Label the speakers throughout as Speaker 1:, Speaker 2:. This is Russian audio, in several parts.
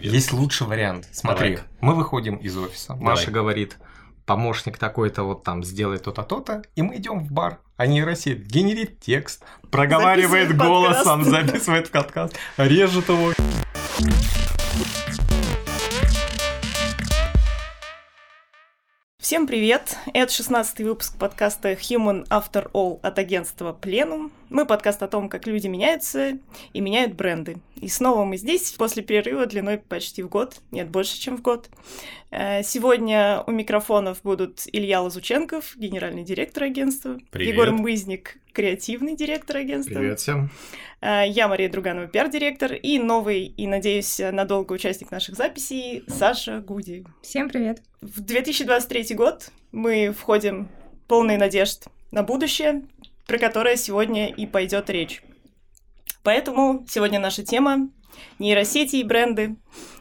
Speaker 1: Есть лучший вариант. Смотри,
Speaker 2: Давай.
Speaker 1: мы выходим из офиса.
Speaker 2: Давай.
Speaker 1: Маша говорит, помощник такой-то вот там сделай то-то, то-то, и мы идем в бар. А нейросеть генерит текст, проговаривает
Speaker 3: Записывает
Speaker 1: голосом,
Speaker 3: подкаст.
Speaker 1: записывает подкаст, режет его.
Speaker 3: Всем привет! Это 16 выпуск подкаста Human After All от агентства Plenum. Мы подкаст о том, как люди меняются и меняют бренды. И снова мы здесь после перерыва длиной почти в год, нет, больше, чем в год. Э, Сегодня у микрофонов будут Илья Лазученков, генеральный директор агентства,
Speaker 2: Привет.
Speaker 3: Егор Мызник, креативный директор агентства,
Speaker 2: всем.
Speaker 3: Э, Я Мария Друганова, пиар-директор, и новый, и, надеюсь, надолго участник наших записей Саша Гуди.
Speaker 4: Всем привет.
Speaker 3: В 2023 год мы входим полные надежд на будущее, про которое сегодня и пойдет речь. Поэтому сегодня наша тема — нейросети и бренды,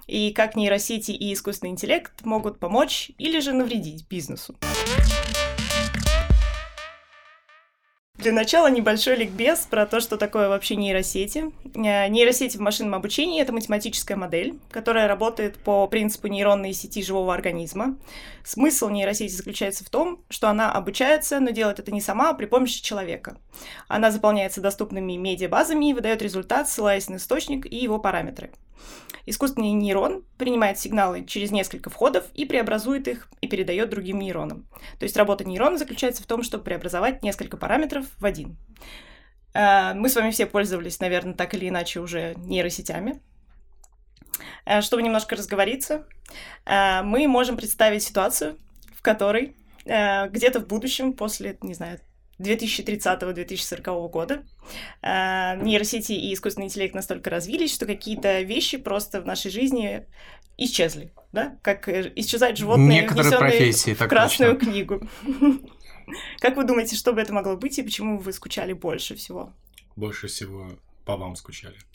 Speaker 3: и как нейросети и искусственный интеллект могут помочь или же навредить бизнесу. Для начала небольшой ликбез про то, что такое вообще нейросети. Э, Нейросети в машинном обучении — это математическая модель, которая работает по принципу нейронной сети живого организма. Смысл нейросети заключается в том, что она обучается, но делает это не сама, а при помощи человека. Она заполняется доступными медиабазами и выдает результат, ссылаясь на источник и его параметры. Искусственный нейрон принимает сигналы через несколько входов и преобразует их и передает другим нейронам. То есть работа нейрона заключается в том, чтобы преобразовать несколько параметров в один. Э, Мы с вами все пользовались, наверное, так или иначе уже нейросетями. Э, Чтобы немножко разговориться, э, мы можем представить ситуацию, в которой где-то в будущем, после, не знаю, 2030-2040 года, э, нейросети и искусственный интеллект настолько развились, что какие-то вещи просто в нашей жизни исчезли, да? Как э, исчезают животные,
Speaker 1: Некоторые
Speaker 3: внесенные
Speaker 1: профессии,
Speaker 3: в
Speaker 1: так
Speaker 3: Красную
Speaker 1: точно.
Speaker 3: книгу. Как вы думаете, что бы это могло быть и почему вы скучали больше всего?
Speaker 2: Больше всего по вам скучали.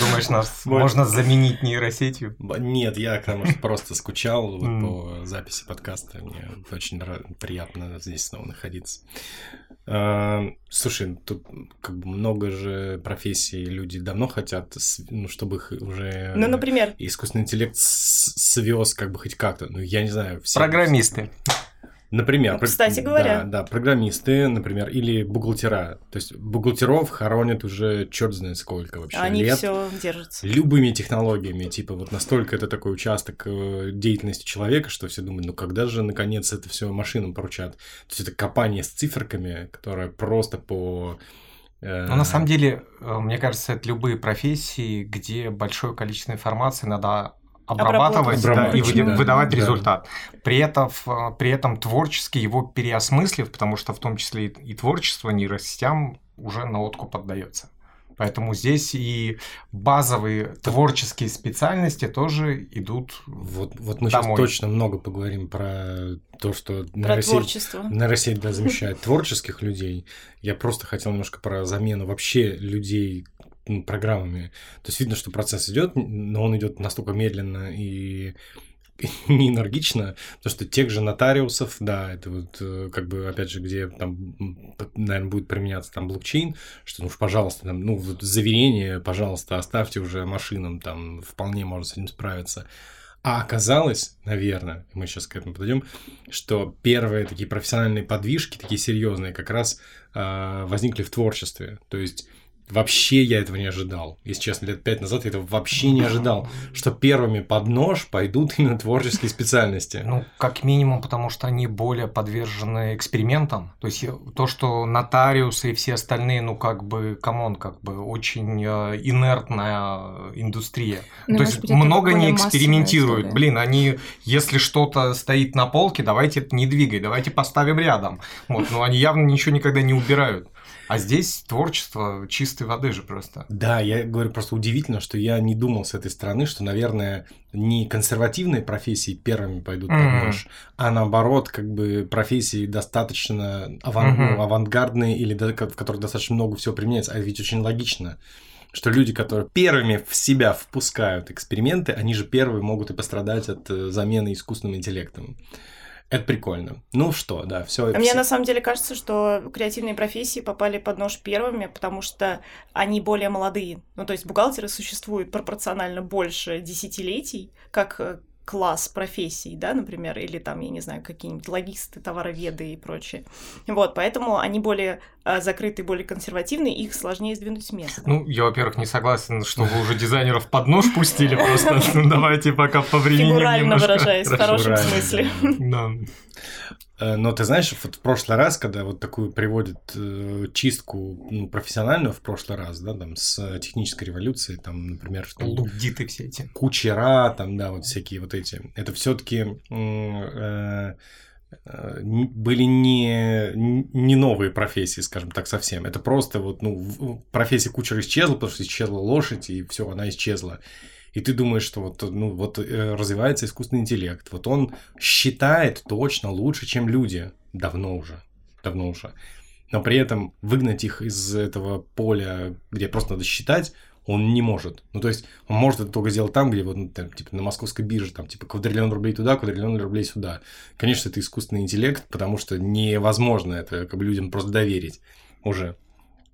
Speaker 1: Думаешь, нас можно заменить нейросетью?
Speaker 2: Нет, я потому что просто скучал по записи подкаста. Мне очень приятно здесь снова находиться. А, Слушай, тут как бы много же профессий люди давно хотят, ну, чтобы их уже
Speaker 3: Ну, например,
Speaker 2: искусственный интеллект свез как бы хоть как-то. Ну, я не знаю. все-
Speaker 1: Программисты.
Speaker 2: Например,
Speaker 3: Ну,
Speaker 2: про-
Speaker 3: кстати говоря.
Speaker 2: Да, да, программисты, например, или бухгалтера. То есть бухгалтеров хоронят уже черт знает сколько вообще
Speaker 3: они
Speaker 2: лет.
Speaker 3: все держатся.
Speaker 2: Любыми технологиями, типа вот настолько это такой участок э, деятельности человека, что все думают, ну когда же наконец это все машинам поручат? То есть это копание с циферками, которое просто по... э,
Speaker 1: Но на самом деле, э, мне кажется, это любые профессии, где большое количество информации надо обрабатывать да, и
Speaker 2: да,
Speaker 1: выдавать
Speaker 2: да.
Speaker 1: результат. При этом, э, при этом творчески его переосмыслив, потому что в том числе и, и творчество нейросетям уже на откуп поддается. Поэтому здесь и базовые творческие специальности тоже идут
Speaker 2: Вот, вот мы
Speaker 1: Домой.
Speaker 2: сейчас точно много поговорим про то, что
Speaker 3: Про
Speaker 2: нейросеть-
Speaker 3: творчество.
Speaker 2: Нейросеть да, замещает творческих людей. Я просто хотел немножко про замену вообще людей программами. То есть видно, что процесс идет, но он идет настолько медленно и не энергично, потому что тех же нотариусов, да, это вот э, как бы, опять же, где там, наверное, будет применяться там блокчейн, что, ну, пожалуйста, там, ну, вот заверение, пожалуйста, оставьте уже машинам, там, вполне можно с этим справиться. А оказалось, наверное, мы сейчас к этому подойдем, что первые такие профессиональные подвижки, такие серьезные, как раз а, возникли в творчестве. То есть вообще я этого не ожидал. Если честно, лет пять назад я этого вообще не ожидал, что первыми под нож пойдут именно творческие специальности.
Speaker 1: Ну, как минимум, потому что они более подвержены экспериментам. То есть э, то, что нотариусы и все остальные, ну, как бы, come on, как бы, очень э, инертная индустрия.
Speaker 4: Ну,
Speaker 1: то есть
Speaker 4: быть,
Speaker 1: много не экспериментируют. Блин, они, если что-то стоит на полке, давайте это не двигай, давайте поставим рядом. Вот, но они явно ничего никогда не убирают. А здесь творчество чистой воды же просто.
Speaker 2: Да, я говорю, просто удивительно, что я не думал с этой стороны, что, наверное, не консервативные профессии первыми пойдут под
Speaker 1: Мгм.
Speaker 2: нож, а наоборот, как бы профессии достаточно аван- ну, авангардные или в которых достаточно много всего применяется. А ведь очень логично, что люди, которые первыми в себя впускают эксперименты, они же первые могут и пострадать от э, замены искусственным интеллектом. Это прикольно. Ну что, да, все.
Speaker 3: А мне на самом деле кажется, что креативные профессии попали под нож первыми, потому что они более молодые. Ну, то есть бухгалтеры существуют пропорционально больше десятилетий, как э, класс профессий, да, например, или там, я не знаю, какие-нибудь логисты, товароведы и прочее. Вот, поэтому они более а, закрытые, более консервативные, их сложнее сдвинуть с места.
Speaker 1: Ну, я, во-первых, не согласен, что вы уже дизайнеров под нож пустили, просто давайте пока повременим
Speaker 3: Фигурально выражаясь, в хорошем смысле.
Speaker 2: Э, но ты знаешь, вот в прошлый раз, когда вот такую приводят э, чистку ну, профессиональную в прошлый раз, да, там с технической революцией, там, например,
Speaker 1: лудиты все эти,
Speaker 2: кучера, там, да, вот всякие вот эти, это все-таки э, э, были не, не новые профессии, скажем так, совсем. Это просто вот, ну, профессия кучера исчезла, потому что исчезла лошадь, и все, она исчезла и ты думаешь, что вот, ну, вот э, развивается искусственный интеллект, вот он считает точно лучше, чем люди, давно уже, давно уже. Но при этом выгнать их из этого поля, где просто надо считать, он не может. Ну, то есть, он может это только сделать там, где вот, ну, там, типа, на московской бирже, там, типа, квадриллион рублей туда, квадриллион рублей сюда. Конечно, это искусственный интеллект, потому что невозможно это как бы людям просто доверить уже.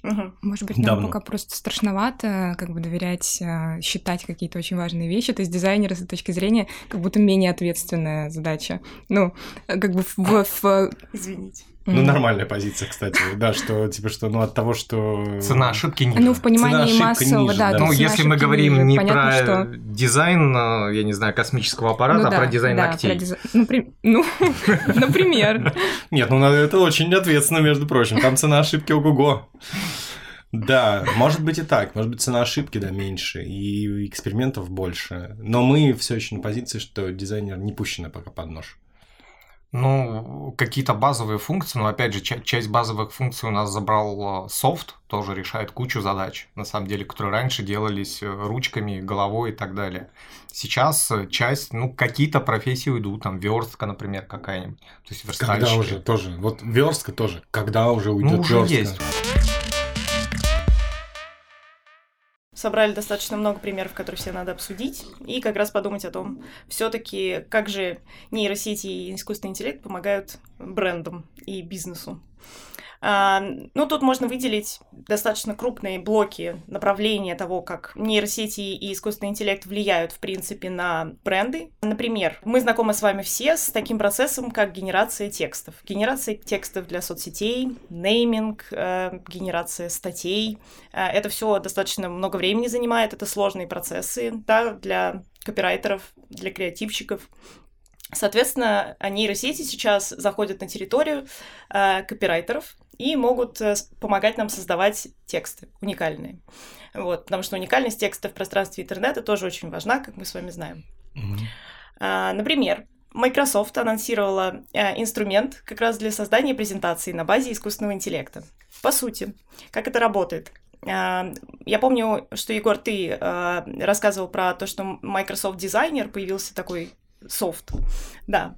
Speaker 4: Угу. Может быть, нам Давно. пока просто страшновато как бы доверять, э, считать какие-то очень важные вещи. То есть дизайнер с этой точки зрения как будто менее ответственная задача. Ну, как бы в... в...
Speaker 3: Извините.
Speaker 2: Ну, нормальная позиция, кстати, да, что, типа, что, ну, от того, что...
Speaker 1: Цена ошибки ниже.
Speaker 4: Ну, в понимании массового, ниже, да.
Speaker 1: да. Ну, если мы говорим ниже, не понятно, про что... дизайн, э, я не знаю, космического аппарата, ну, да, а про дизайн да, ногтей. Про диз...
Speaker 4: Ну, при... ну например.
Speaker 2: Нет, ну, это очень ответственно, между прочим. Там цена ошибки ого-го. Да, может быть и так. Может быть, цена ошибки, да, меньше, и экспериментов больше. Но мы все еще на позиции, что дизайнер не пущены пока под нож.
Speaker 1: Ну, какие-то базовые функции, но опять же, часть базовых функций у нас забрал а, софт, тоже решает кучу задач, на самом деле, которые раньше делались э, ручками, головой и так далее. Сейчас э, часть, ну, какие-то профессии уйдут, там, верстка, например, какая-нибудь. То есть
Speaker 2: Когда уже тоже, вот верстка тоже, когда уже уйдет ну, уже верстка? Есть.
Speaker 3: Собрали достаточно много примеров, которые все надо обсудить, и как раз подумать о том, все-таки как же нейросети и искусственный интеллект помогают брендам и бизнесу. Ну, тут можно выделить достаточно крупные блоки направления того, как нейросети и искусственный интеллект влияют, в принципе, на бренды. Например, мы знакомы с вами все с таким процессом, как генерация текстов. Генерация текстов для соцсетей, нейминг, э, генерация статей. Э, это все достаточно много времени занимает, это сложные процессы да, для копирайтеров, для креативщиков. Соответственно, нейросети сейчас заходят на территорию э, копирайтеров, и могут э, помогать нам создавать тексты уникальные. Вот, потому что уникальность текста в пространстве интернета тоже очень важна, как мы с вами знаем. Mm-hmm. Например, Microsoft анонсировала а, инструмент как раз для создания презентаций на базе искусственного интеллекта. По сути, как это работает? А, я помню, что, Егор, ты а, рассказывал про то, что Microsoft Designer появился такой софт. Да,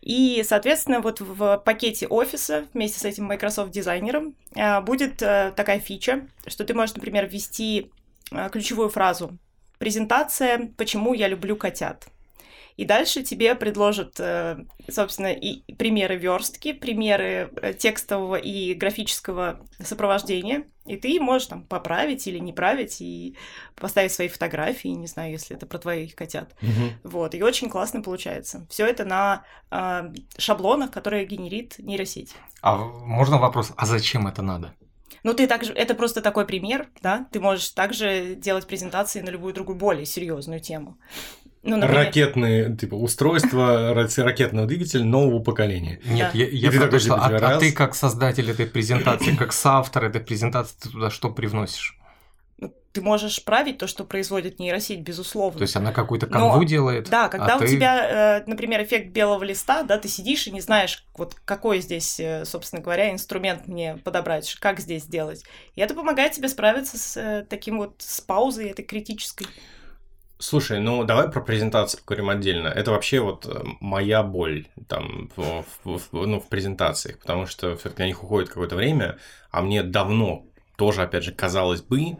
Speaker 3: и, соответственно, вот в пакете офиса вместе с этим Microsoft дизайнером э, будет э, такая фича, что ты можешь, например, ввести э, ключевую фразу «Презентация «Почему я люблю котят». И дальше тебе предложат, э, собственно, и примеры верстки, примеры э, текстового и графического сопровождения. И ты можешь там поправить или не править и поставить свои фотографии, не знаю, если это про твоих котят. Угу. Вот, и очень классно получается. Все это на э, шаблонах, которые генерит нейросеть.
Speaker 1: А можно вопрос, а зачем это надо?
Speaker 3: Ну, ты также, это просто такой пример, да, ты можешь также делать презентации на любую другую более серьезную тему.
Speaker 2: Ну, например... Ракетные, типа, устройства ракетного двигателя нового поколения.
Speaker 1: Нет, да. я, я про то, что, а, а ты как создатель этой презентации, как соавтор этой презентации, ты туда что привносишь?
Speaker 3: Ну, ты можешь править то, что производит нейросеть, безусловно.
Speaker 1: То есть она какую-то канву Но, делает.
Speaker 3: Да, когда а у ты... тебя, э, например, эффект белого листа, да, ты сидишь и не знаешь, вот какой здесь, э, собственно говоря, инструмент мне подобрать, как здесь сделать. И это помогает тебе справиться с э, таким вот с паузой этой критической.
Speaker 2: Слушай, ну давай про презентацию поговорим отдельно. Это вообще вот э, моя боль там в, в, в, ну, в презентациях, потому что все-таки на них уходит какое-то время, а мне давно тоже, опять же, казалось бы,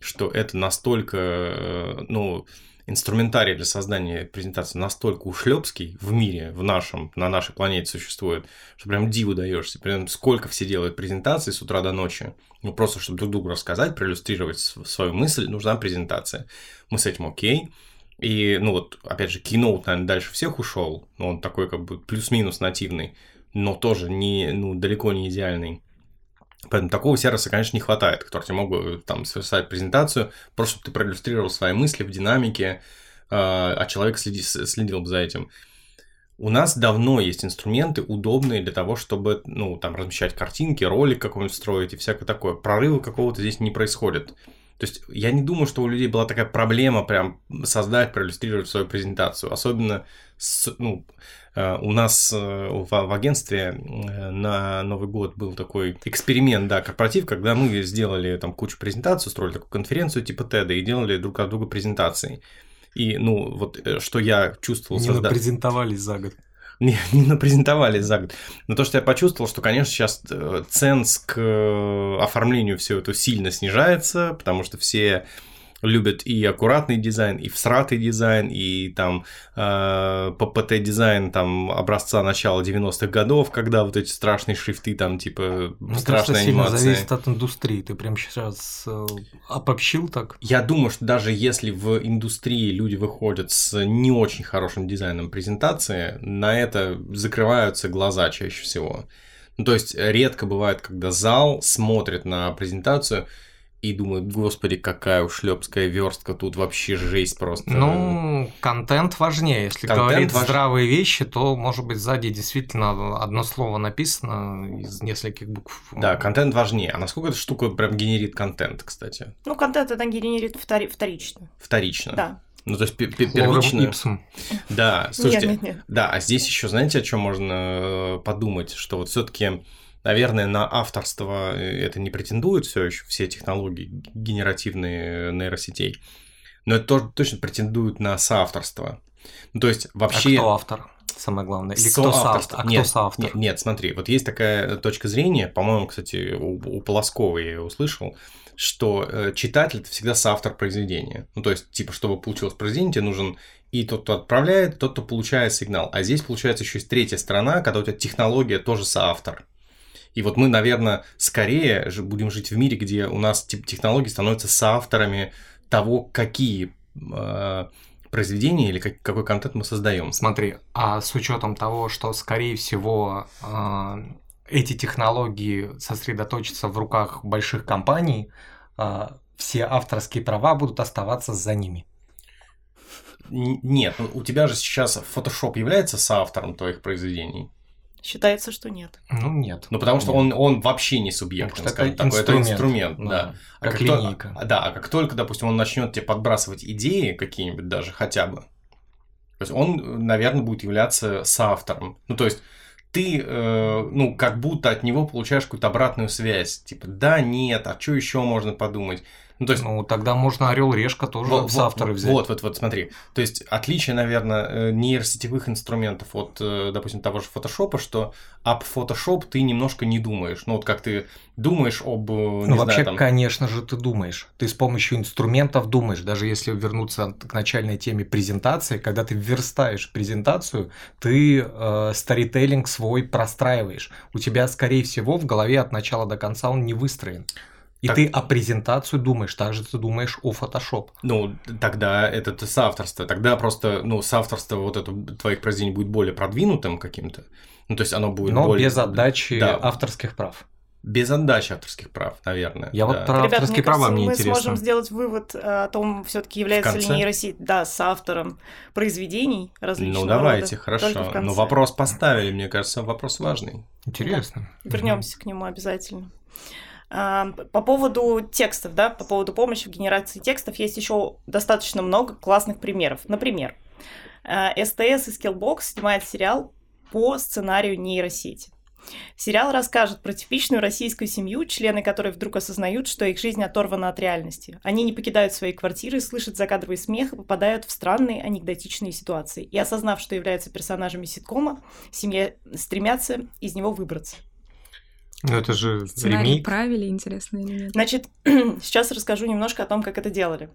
Speaker 2: что это настолько, э, ну, инструментарий для создания презентации настолько ушлепский в мире, в нашем, на нашей планете существует, что прям диву даешься. Прям сколько все делают презентации с утра до ночи. Ну, просто чтобы друг другу рассказать, проиллюстрировать свою мысль, нужна презентация. Мы с этим окей. И, ну вот, опять же, Keynote, наверное, дальше всех ушел, он такой как бы плюс-минус нативный, но тоже не, ну, далеко не идеальный. Поэтому такого сервиса, конечно, не хватает, который тебе могут там совершать презентацию, просто чтобы ты проиллюстрировал свои мысли в динамике, а, а человек следи, следил бы за этим. У нас давно есть инструменты, удобные для того, чтобы, ну, там, размещать картинки, ролик какой-нибудь строить и всякое такое. Прорыва какого-то здесь не происходит. То есть я не думаю, что у людей была такая проблема прям создать, проиллюстрировать свою презентацию. Особенно с, ну, у нас э, в, в агентстве э, на Новый год был такой эксперимент, да, корпоратив, когда мы сделали там кучу презентаций, устроили такую конференцию типа TED и делали друг от друга презентации. И, ну, вот что я чувствовал...
Speaker 1: Не созда... презентовались за год
Speaker 2: не, не напрезентовали за год. Но то, что я почувствовал, что, конечно, сейчас э, ценз к э, оформлению всего этого сильно снижается, потому что все любят и аккуратный дизайн, и всратый дизайн, и там э, PPT-дизайн там образца начала 90-х годов, когда вот эти страшные шрифты там типа
Speaker 1: Мне страшная кажется, анимация. зависит от индустрии. Ты прям сейчас э, обобщил так?
Speaker 2: Я думаю, что даже если в индустрии люди выходят с не очень хорошим дизайном презентации, на это закрываются глаза чаще всего. Ну, то есть редко бывает, когда зал смотрит на презентацию и думают, господи, какая ушлепская верстка, тут вообще жесть просто.
Speaker 1: Ну, контент важнее. Если контент говорить важ... здравые вещи, то, может быть, сзади действительно одно слово написано из нескольких букв.
Speaker 2: Да, контент важнее. А насколько эта штука прям генерит контент, кстати?
Speaker 3: Ну, контент это генерит втори... вторично.
Speaker 2: Вторично?
Speaker 3: Да.
Speaker 2: Ну, то есть первично. Да, слушайте. Нет, нет, нет. Да, а здесь еще, знаете, о чем можно э, подумать, что вот все-таки Наверное, на авторство э, это не претендует все еще, все технологии генеративные нейросетей, но это тоже точно претендует на соавторство. Ну, то есть вообще...
Speaker 1: А кто автор? Самое главное. Или кто соавтор? А
Speaker 2: нет, кто соавтор? Нет, нет, смотри, вот есть такая точка зрения, по-моему, кстати, у, у Полоскова я ее услышал, что э, читатель это всегда соавтор произведения. Ну, то есть, типа, чтобы получилось произведение, тебе нужен и тот, кто отправляет, тот, кто получает сигнал. А здесь, получается, еще есть третья сторона, когда у тебя технология тоже соавтор. И вот мы, наверное, скорее будем жить в мире, где у нас технологии становятся соавторами того, какие э, произведения или как, какой контент мы создаем.
Speaker 1: Смотри, а с учетом того, что, скорее всего, э, эти технологии сосредоточатся в руках больших компаний, э, все авторские права будут оставаться за ними.
Speaker 2: Нет, ну, у тебя же сейчас Photoshop является соавтором твоих произведений.
Speaker 3: Считается, что нет.
Speaker 1: Ну, нет.
Speaker 2: Ну, потому что он, он вообще не субъект,
Speaker 1: ну, скажем так. Это инструмент, да. да.
Speaker 2: А как, как линейка. То, да, а как только, допустим, он начнет тебе подбрасывать идеи какие-нибудь даже хотя бы, то есть он, наверное, будет являться соавтором. Ну, то есть ты, э, ну, как будто от него получаешь какую-то обратную связь. Типа, да, нет, а что еще можно подумать?
Speaker 1: Ну, то есть... ну тогда можно орел решка тоже вот, с авторы
Speaker 2: вот,
Speaker 1: взять.
Speaker 2: Вот, вот, вот, смотри. То есть отличие, наверное, э, нейросетевых инструментов от, э, допустим, того же фотошопа, что об Photoshop ты немножко не думаешь. Ну, вот как ты думаешь об... Э,
Speaker 1: не ну, вообще, там... конечно же, ты думаешь. Ты с помощью инструментов думаешь. Даже если вернуться к начальной теме презентации, когда ты верстаешь презентацию, ты э, старителлинг свой простраиваешь. У тебя, скорее всего, в голове от начала до конца он не выстроен. И так... ты о презентацию думаешь, так же ты думаешь о Photoshop.
Speaker 2: Ну, тогда это соавторство. Тогда просто, ну, соавторство вот это твоих произведений будет более продвинутым каким-то. Ну, то есть оно будет
Speaker 1: Но
Speaker 2: более...
Speaker 1: без отдачи да. авторских прав.
Speaker 2: Без отдачи авторских прав, наверное.
Speaker 1: Я да. вот про Ребята, авторские мне права кажется, мне
Speaker 3: мы
Speaker 1: интересно.
Speaker 3: Мы сможем сделать вывод о том, все-таки является ли нейросеть, да, с автором произведений различных.
Speaker 2: Ну давайте, рода, хорошо. Но вопрос поставили, мне кажется, вопрос важный.
Speaker 1: Интересно.
Speaker 3: Да. Вернемся угу. к нему обязательно. По поводу текстов, да, по поводу помощи в генерации текстов есть еще достаточно много классных примеров. Например, СТС и Skillbox снимает сериал по сценарию нейросети. Сериал расскажет про типичную российскую семью, члены которой вдруг осознают, что их жизнь оторвана от реальности. Они не покидают свои квартиры, слышат закадровый смех и попадают в странные анекдотичные ситуации. И осознав, что являются персонажами ситкома, семья стремятся из него выбраться.
Speaker 1: Ну, это же
Speaker 4: Сценарий ремейк. правили, интересно или нет?
Speaker 3: Значит, сейчас расскажу немножко о том, как это делали.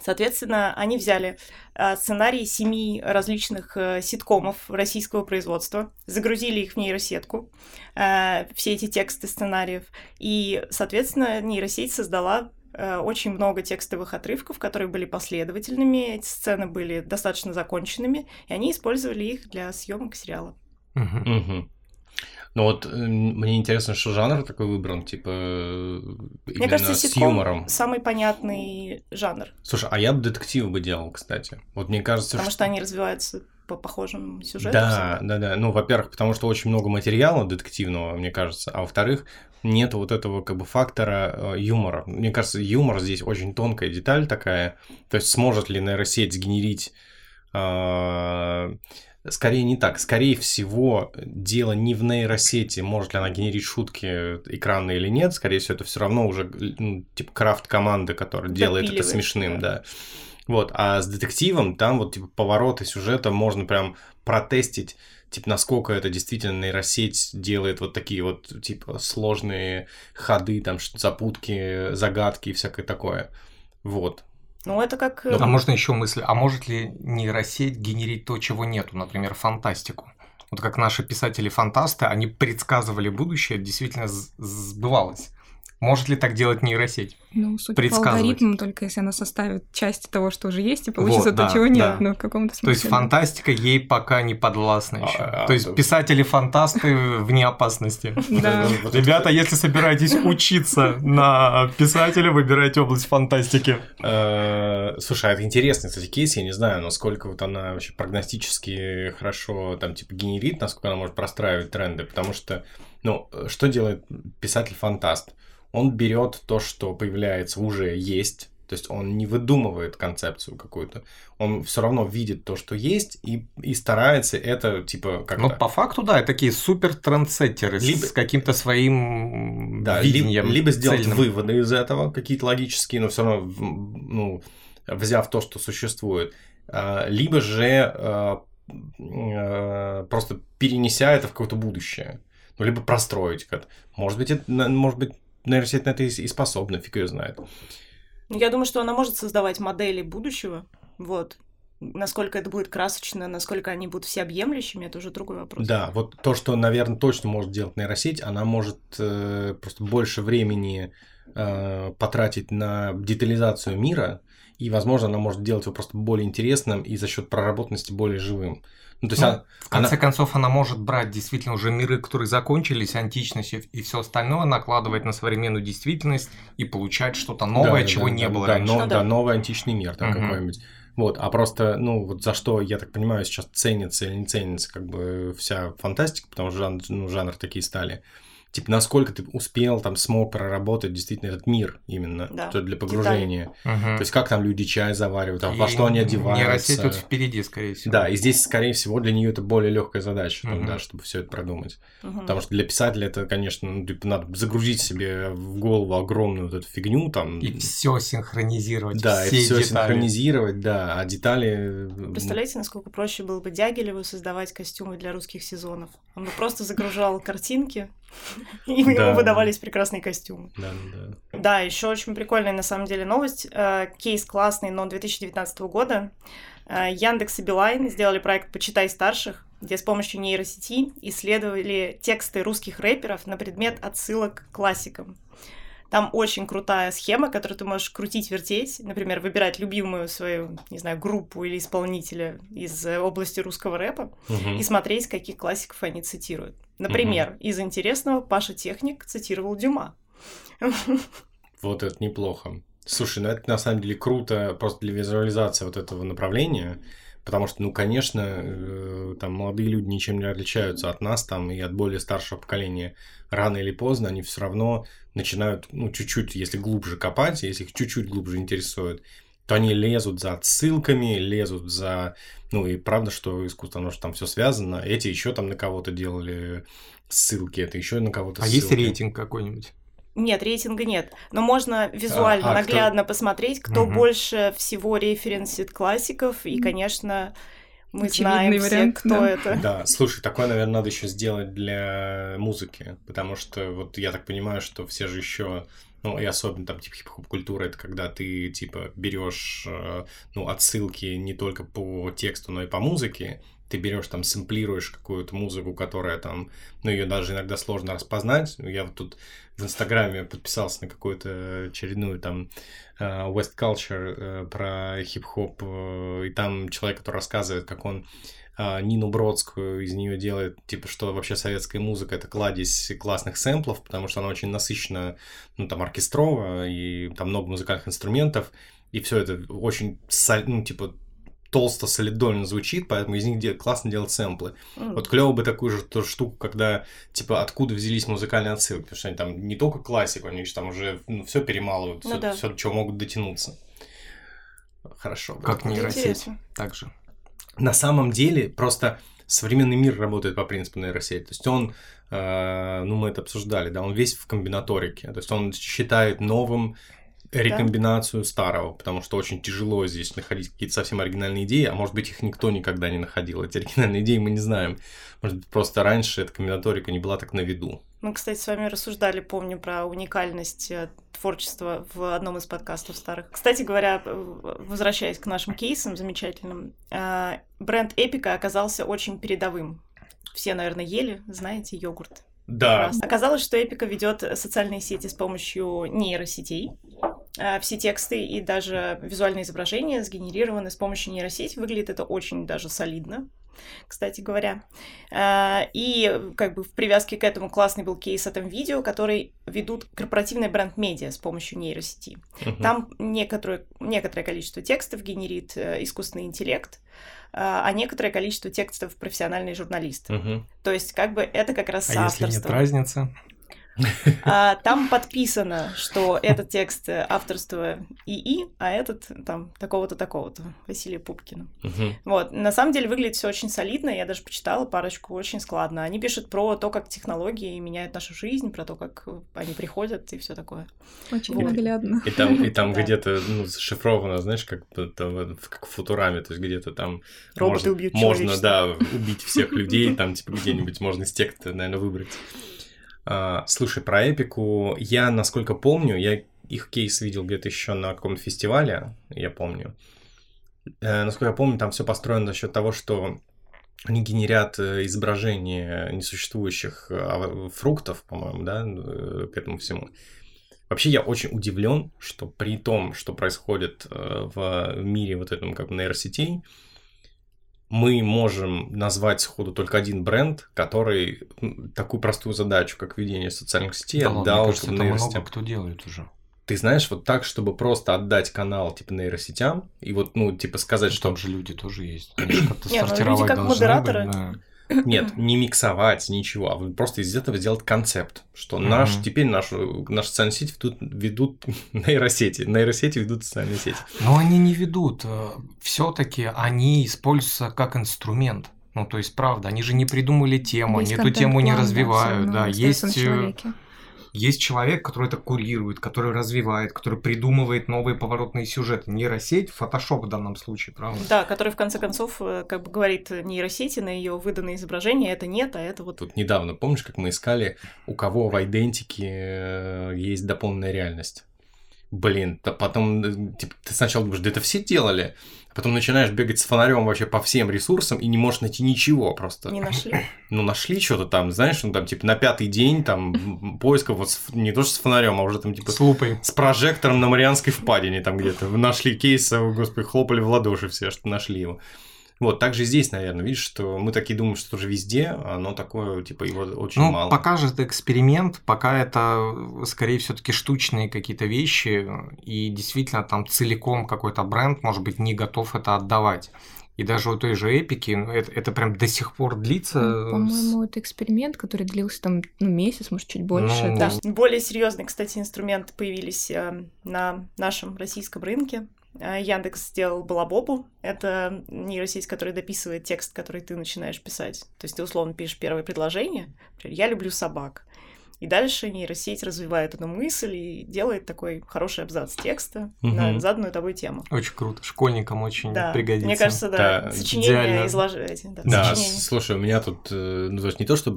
Speaker 3: Соответственно, они взяли э, сценарии семи различных э, ситкомов российского производства, загрузили их в нейросетку, э, все эти тексты сценариев, и, соответственно, нейросеть создала очень много текстовых отрывков, которые были последовательными, эти сцены были достаточно законченными, и они использовали их для съемок сериала.
Speaker 2: Угу. Ну вот мне интересно, что жанр такой выбран, типа
Speaker 3: Мне кажется, с юмором. самый понятный жанр.
Speaker 2: Слушай, а я бы детектив бы делал, кстати. Вот мне кажется,
Speaker 3: Потому что, что они развиваются по похожим сюжетам.
Speaker 2: Да, да, да. Ну, во-первых, потому что очень много материала детективного, мне кажется, а во-вторых, нет вот этого как бы фактора э, юмора. Мне кажется, юмор здесь очень тонкая деталь такая. То есть сможет ли нейросеть сгенерить э, Скорее не так. Скорее всего, дело не в нейросети, может ли она генерить шутки экранные или нет. Скорее всего, это все равно уже ну, типа крафт команды, которая делает это смешным, да. да. Вот, а с детективом там вот типа повороты сюжета можно прям протестить, типа насколько это действительно нейросеть делает вот такие вот типа сложные ходы, там запутки, загадки и всякое такое. Вот.
Speaker 3: Ну, это как...
Speaker 1: Ну, а можно еще мысль, а может ли нейросеть генерить то, чего нету, например, фантастику? Вот как наши писатели-фантасты, они предсказывали будущее, действительно сбывалось. Может ли так делать нейросеть?
Speaker 4: Ну, судя по алгоритмам, только если она составит часть того, что уже есть, и получится вот, то, да, чего нет, да. но в каком-то смысле.
Speaker 1: То есть фантастика ей пока не подвластна еще. А, а, то есть писатели-фантасты вне опасности.
Speaker 4: Да.
Speaker 1: Ребята, если собираетесь учиться на писателя, выбирайте область фантастики.
Speaker 2: Э, слушай, а это интересный, кстати, кейс, я не знаю, насколько вот она вообще прогностически хорошо там типа генерит, насколько она может простраивать тренды, потому что, ну, что делает писатель-фантаст? Он берет то, что появляется уже есть, то есть он не выдумывает концепцию какую-то, он все равно видит то, что есть, и, и старается это типа как
Speaker 1: Ну, по факту, да, такие супер трендсеттеры либо, с каким-то своим
Speaker 2: да, видением. Либо, либо сделать цельным. выводы из этого, какие-то логические, но все равно, ну, взяв то, что существует. А, либо же а, а, просто перенеся это в какое-то будущее. Ну, либо простроить как-то. Может быть, это, может быть, нейросеть на это и способна, фиг ее знает.
Speaker 3: Ну, я думаю, что она может создавать модели будущего, вот. Насколько это будет красочно, насколько они будут всеобъемлющими, это уже другой вопрос.
Speaker 2: Да, вот то, что, наверное, точно может делать нейросеть, она может э, просто больше времени э, потратить на детализацию мира, и, возможно, она может делать его просто более интересным и за счет проработанности более живым.
Speaker 1: Ну, то есть ну, она, в конце она... концов, она может брать действительно уже миры, которые закончились, античность и все остальное, накладывать на современную действительность и получать что-то новое, да, чего да, не
Speaker 2: да,
Speaker 1: было
Speaker 2: да,
Speaker 1: раньше.
Speaker 2: Но, ну, да, новый античный мир там угу. какой-нибудь. Вот, а просто, ну, вот за что, я так понимаю, сейчас ценится или не ценится как бы вся фантастика, потому что жанр, ну, жанр такие стали типа, насколько ты успел, там, смог проработать действительно этот мир именно, да. то для погружения. Угу. То есть, как там люди чай заваривают, там, во что они одеваются.
Speaker 1: Нейросеть тут впереди, скорее всего.
Speaker 2: Да, и здесь, скорее всего, для нее это более легкая задача, угу. там, да, чтобы все это продумать. Угу. Потому что для писателя это, конечно, ну, типа, надо загрузить себе в голову огромную вот эту фигню, там.
Speaker 1: И все синхронизировать.
Speaker 2: Да, все и все синхронизировать, да, а детали...
Speaker 3: Представляете, насколько проще было бы Дягилеву создавать костюмы для русских сезонов? Он бы просто загружал картинки, и да. ему выдавались прекрасные костюмы.
Speaker 2: Да, да.
Speaker 3: Да, еще очень прикольная на самом деле новость. Э, кейс классный, но 2019 года. Э, Яндекс и Билайн сделали проект «Почитай старших», где с помощью нейросети исследовали тексты русских рэперов на предмет отсылок к классикам. Там очень крутая схема, которую ты можешь крутить, вертеть, например, выбирать любимую свою, не знаю, группу или исполнителя из области русского рэпа угу. и смотреть, каких классиков они цитируют. Например, угу. из интересного Паша Техник цитировал Дюма.
Speaker 2: Вот это неплохо. Слушай, ну это на самом деле круто просто для визуализации вот этого направления, потому что, ну, конечно, э, там молодые люди ничем не отличаются от нас там и от более старшего поколения. Рано или поздно они все равно начинают, ну, чуть-чуть, если глубже копать, если их чуть-чуть глубже интересует, то они лезут за отсылками, лезут за... Ну и правда, что искусство, оно же там все связано. Эти еще там на кого-то делали ссылки, это еще на кого-то
Speaker 1: А ссылки. есть рейтинг какой-нибудь?
Speaker 3: Нет, рейтинга нет. Но можно визуально, а, а наглядно кто... посмотреть, кто угу. больше всего референсит классиков. И, конечно, мы Очевидный знаем вариант, все, кто да. это.
Speaker 2: Да, слушай, такое, наверное, надо еще сделать для музыки. Потому что, вот я так понимаю, что все же еще Ну, и особенно там, типа, хип-хоп культура, это когда ты, типа, берешь, э, ну, отсылки не только по тексту, но и по музыке, ты берешь там, сэмплируешь какую-то музыку, которая там, ну, ее даже иногда сложно распознать. Я вот тут в Инстаграме подписался на какую-то очередную там э, West Culture э, про хип-хоп, и там человек, который рассказывает, как он Нину Бродскую из нее делает, типа, что вообще советская музыка это кладезь классных сэмплов, потому что она очень насыщена, ну, там, оркестрово, и там много музыкальных инструментов, и все это очень, ну, типа, толсто, солидольно звучит, поэтому из них де- классно делать сэмплы. Mm. Вот клево бы такую же тоже штуку, когда, типа, откуда взялись музыкальные отсылки, потому что они там не только классику, они же там уже ну, все перемалывают, ну, все, да. все, чего могут дотянуться. Хорошо.
Speaker 1: Как нейросеть. Также
Speaker 2: на самом деле просто современный мир работает по принципу нейросети. То есть он, э, ну мы это обсуждали, да, он весь в комбинаторике. То есть он считает новым рекомбинацию да. старого, потому что очень тяжело здесь находить какие-то совсем оригинальные идеи, а может быть их никто никогда не находил. Эти оригинальные идеи мы не знаем. Может быть просто раньше эта комбинаторика не была так на виду.
Speaker 3: Мы, кстати, с вами рассуждали, помню, про уникальность э, творчества в одном из подкастов старых. Кстати говоря, возвращаясь к нашим кейсам замечательным, э, бренд Эпика оказался очень передовым. Все, наверное, ели, знаете, йогурт.
Speaker 2: Да.
Speaker 3: Оказалось, что Эпика ведет социальные сети с помощью нейросетей. Э, все тексты и даже визуальные изображения сгенерированы с помощью нейросети. Выглядит это очень даже солидно кстати говоря. Э, и как бы в привязке к этому классный был кейс в этом видео, который ведут корпоративный бренд медиа с помощью нейросети. Uh-huh. Там некоторое, некоторое количество текстов генерит э, искусственный интеллект, а некоторое количество текстов профессиональный журналист. Uh-huh. То есть как бы это как раз
Speaker 1: а если нет разницы?
Speaker 3: А, там подписано, что этот текст авторства ИИ, а этот там такого-то, такого-то, Василия Пупкина. Вот. На самом деле выглядит все очень солидно, я даже почитала парочку, очень складно. Они пишут про то, как технологии меняют нашу жизнь, про то, как они приходят и все такое.
Speaker 4: Очень наглядно.
Speaker 2: И там, и там где-то ну, зашифровано, знаешь, как, там, как в Футураме, то есть где-то там
Speaker 3: Роботы
Speaker 2: можно,
Speaker 3: убьют
Speaker 2: можно, да, убить всех людей, там типа где-нибудь можно из текста, наверное, выбрать. А, слушай, про эпику я, насколько помню, я их кейс видел где-то еще на каком-то фестивале, я помню. Э, насколько я помню, там все построено за счет того, что они генерят э, изображения несуществующих а, фруктов, по-моему, да, э, к этому всему. Вообще я очень удивлен, что при том, что происходит в мире вот этом как бы нейросетей, мы можем назвать сходу только один бренд, который такую простую задачу, как ведение социальных сетей,
Speaker 1: да отдал ладно, кажется, это много кто делает уже.
Speaker 2: Ты знаешь, вот так, чтобы просто отдать канал типа нейросетям и вот, ну, типа сказать, что...
Speaker 1: Там же люди тоже есть. Они же как-то ну, сортировать должны
Speaker 3: модераторы. Быть,
Speaker 2: да. Нет, не миксовать, ничего, а просто из этого сделать концепт, что mm-hmm. наш, теперь нашу, наши социальные сети ведут, ведут нейросети, нейросети ведут социальные сети.
Speaker 1: Но они не ведут, э, все таки они используются как инструмент. Ну, то есть, правда, они же не придумали тему, есть они эту тему не развивают, да, да есть есть человек, который это курирует, который развивает, который придумывает новые поворотные сюжеты. Нейросеть, фотошоп в данном случае, правда?
Speaker 3: Да, который в конце концов э, как бы говорит нейросети на ее выданное изображение, это нет, а это вот...
Speaker 2: Тут недавно, помнишь, как мы искали, у кого в идентике э, есть дополненная реальность? Блин, то потом э, типа, ты сначала думаешь, да это все делали, Потом начинаешь бегать с фонарем вообще по всем ресурсам и не можешь найти ничего просто.
Speaker 3: Не нашли?
Speaker 2: Ну, нашли что-то там, знаешь, ну там типа на пятый день там поиска вот с, не то что с фонарем, а уже там типа
Speaker 1: с лупой.
Speaker 2: С прожектором на Марианской впадине там где-то. Нашли кейс, господи, хлопали в ладоши все, что нашли его. Вот, также здесь, наверное, видишь, что мы такие думаем, что тоже везде, оно такое, типа, его очень
Speaker 1: ну,
Speaker 2: мало.
Speaker 1: Пока же это эксперимент, пока это, скорее все таки штучные какие-то вещи, и действительно там целиком какой-то бренд, может быть, не готов это отдавать. И даже у той же эпики, ну, это, это прям до сих пор длится. Ну,
Speaker 4: по-моему, это эксперимент, который длился там ну, месяц, может, чуть больше. Ну...
Speaker 3: Да. Более серьезные, кстати, инструменты появились э, на нашем российском рынке. А, Яндекс сделал Балабобу. Это нейросеть, которая дописывает текст, который ты начинаешь писать. То есть ты условно пишешь первое предложение. Например, «Я люблю собак». И дальше нейросеть развивает эту мысль и делает такой хороший абзац текста угу. на заданную тобой тему.
Speaker 1: Очень круто. Школьникам очень
Speaker 3: да.
Speaker 1: пригодится.
Speaker 3: Мне кажется, да. да. Сочинение изложить.
Speaker 2: Да, да сочинение. слушай, у меня тут, э, ну, то есть не то, что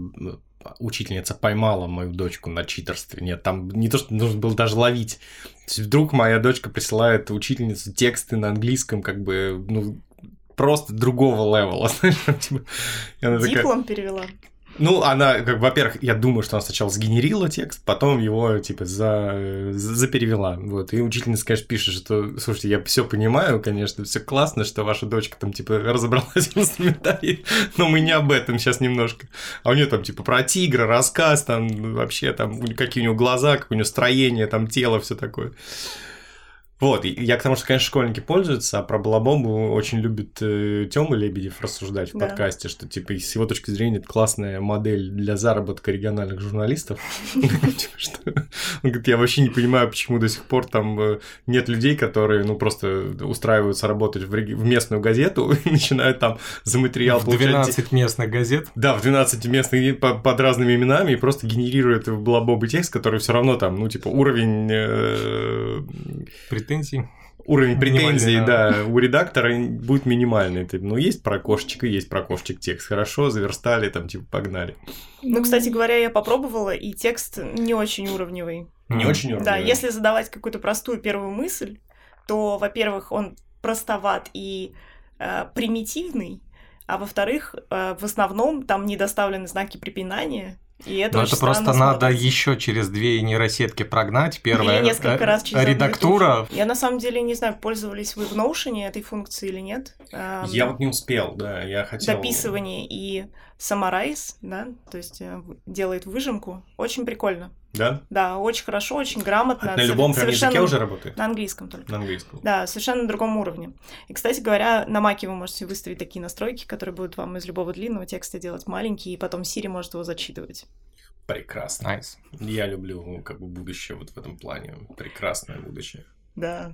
Speaker 2: учительница поймала мою дочку на читерстве. Нет, там не то, что нужно было даже ловить. То есть вдруг моя дочка присылает учительнице тексты на английском, как бы, ну, просто другого левела, типа,
Speaker 3: Диплом перевела.
Speaker 2: Ну, она, как, во-первых, я думаю, что она сначала сгенерила текст, потом его, типа, за, заперевела. Вот. И учительница, конечно, пишет, что, слушайте, я все понимаю, конечно, все классно, что ваша дочка там, типа, разобралась в инструментарии, но мы не об этом сейчас немножко. А у нее там, типа, про тигра, рассказ, там, вообще, там, какие у него глаза, как у нее строение, там, тело, все такое. Вот, я к тому, что, конечно, школьники пользуются, а про Балабомбу очень любит э, Тёма Лебедев рассуждать в да. подкасте, что, типа, с его точки зрения, это классная модель для заработка региональных журналистов. Типа, он говорит, я вообще не понимаю, почему до сих пор там э, нет людей, которые, ну, просто устраиваются работать в местную газету и начинают там за материал
Speaker 1: получать... 12 местных газет?
Speaker 2: Да, в 12 местных под разными именами и просто генерируют Балабобы текст, который все равно там, ну, типа, уровень э,
Speaker 1: претензий.
Speaker 2: Уровень претензий, да, у редактора будет минимальный. Ну, есть про кошечек и есть про кошечек текст. Хорошо, заверстали, там, типа, погнали.
Speaker 3: Ну, кстати говоря, я попробовала, и текст не очень уровневый.
Speaker 2: Не очень уровневый?
Speaker 3: Да, если задавать какую-то простую первую мысль, то, во-первых, он простоват и э, примитивный, а во-вторых, э, в основном там не доставлены знаки препинания, и это
Speaker 1: Но это просто надо еще через две нейросетки прогнать. Первая
Speaker 3: несколько раз через
Speaker 1: редактура.
Speaker 3: Я на самом деле не знаю, пользовались вы в Notion этой функцией или нет.
Speaker 2: Я вот не успел, да, я хотел.
Speaker 3: Дописывание и Summarize, да, то есть э, делает выжимку. Очень прикольно.
Speaker 2: Да?
Speaker 3: Да, очень хорошо, очень грамотно.
Speaker 2: А на любом прям языке уже работает?
Speaker 3: На английском только.
Speaker 2: На английском.
Speaker 3: Да, совершенно на другом уровне. И, кстати говоря, на Маке вы можете выставить такие настройки, которые будут вам из любого длинного текста делать маленький, и потом Siri может его зачитывать.
Speaker 2: Прекрасно.
Speaker 1: Nice.
Speaker 2: Я люблю как бы будущее вот в этом плане. Прекрасное будущее.
Speaker 3: Да.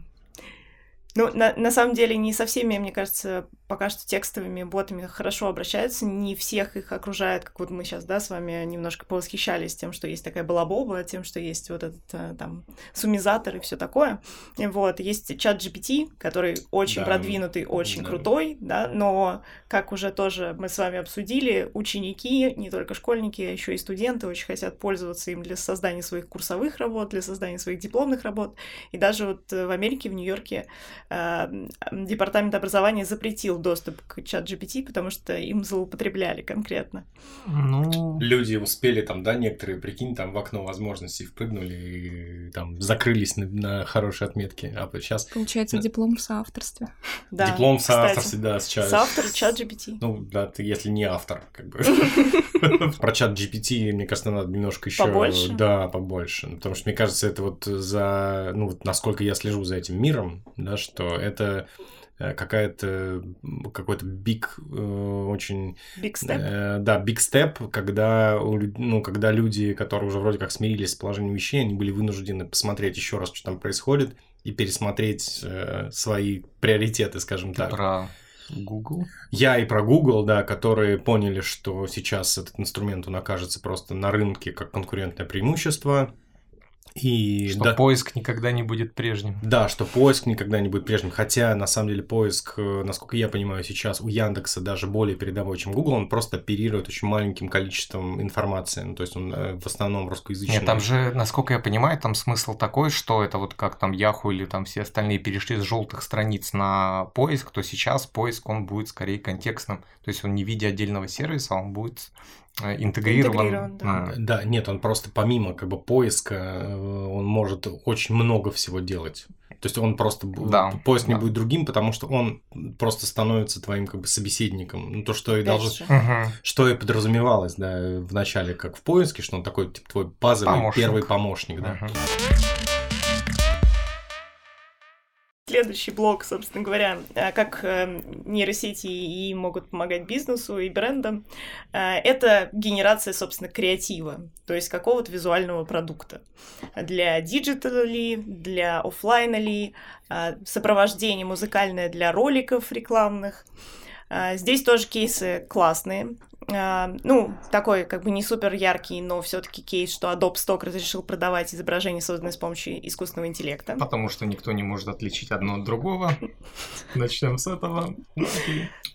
Speaker 3: Ну, на, на самом деле, не со всеми, мне кажется, пока что текстовыми ботами хорошо обращаются. Не всех их окружает, как вот мы сейчас, да, с вами немножко повосхищались тем, что есть такая балабоба, тем, что есть вот этот э, там суммизатор и все такое. Вот, есть чат GPT, который очень да, продвинутый, очень да. крутой, да, но, как уже тоже мы с вами обсудили, ученики, не только школьники, а еще и студенты очень хотят пользоваться им для создания своих курсовых работ, для создания своих дипломных работ. И даже вот в Америке, в Нью-Йорке Э, департамент образования запретил доступ к чат GPT, потому что им злоупотребляли конкретно.
Speaker 2: Ну... Люди успели там, да, некоторые, прикинь, там в окно возможностей впрыгнули и там закрылись на, на хорошие отметки. А сейчас...
Speaker 4: Получается, диплом в соавторстве.
Speaker 3: Да,
Speaker 2: Диплом в соавторстве, да, сейчас.
Speaker 3: Соавтор чат GPT.
Speaker 2: Ну, да, ты если не автор, как бы. Про чат GPT, мне кажется, надо немножко еще...
Speaker 3: Побольше?
Speaker 2: Да, побольше. Потому что, мне кажется, это вот за... Ну, вот насколько я слежу за этим миром, да, что это какая-то какой-то big э, очень
Speaker 3: big step?
Speaker 2: э, да big step когда ну когда люди которые уже вроде как смирились с положением вещей они были вынуждены посмотреть еще раз что там происходит и пересмотреть э, свои приоритеты скажем так.
Speaker 1: про Google?
Speaker 2: Я и про Google да которые поняли что сейчас этот инструмент он окажется просто на рынке как конкурентное преимущество и
Speaker 1: что да, поиск никогда не будет прежним.
Speaker 2: Да, что поиск никогда не будет прежним. Хотя, на самом деле, поиск, э, насколько я понимаю, сейчас у Яндекса даже более передовой, чем Google. Он просто оперирует очень маленьким количеством информации. Ну, то есть он э, в основном русскоязычный.
Speaker 1: Нет, там же, насколько я понимаю, там смысл такой, что это вот как там Yahoo или там все остальные перешли с желтых страниц на поиск, то сейчас поиск он будет скорее контекстным. То есть он не в виде отдельного сервиса, он будет интегрирован. интегрирован
Speaker 2: да. да, нет, он просто помимо как бы поиска, э, он может очень много всего делать. То есть он просто да, поиск да. не будет другим, потому что он просто становится твоим как бы собеседником. Ну то, что и должно, угу. что и подразумевалось, да, в начале, как в поиске, что он такой типа, твой базовый помощник. первый помощник, да. Угу.
Speaker 3: Следующий блок, собственно говоря, э, как э, нейросети и могут помогать бизнесу и брендам, э, это генерация, собственно, креатива, то есть какого-то визуального продукта. Для диджитала ли, для офлайна ли, сопровождение музыкальное для роликов рекламных. Здесь тоже кейсы классные. Э, ну, такой как бы не супер яркий, но все-таки кейс, что Adobe Stock разрешил продавать изображения, созданные с помощью искусственного интеллекта.
Speaker 1: Потому что никто не может отличить одно от другого. Начнем с этого.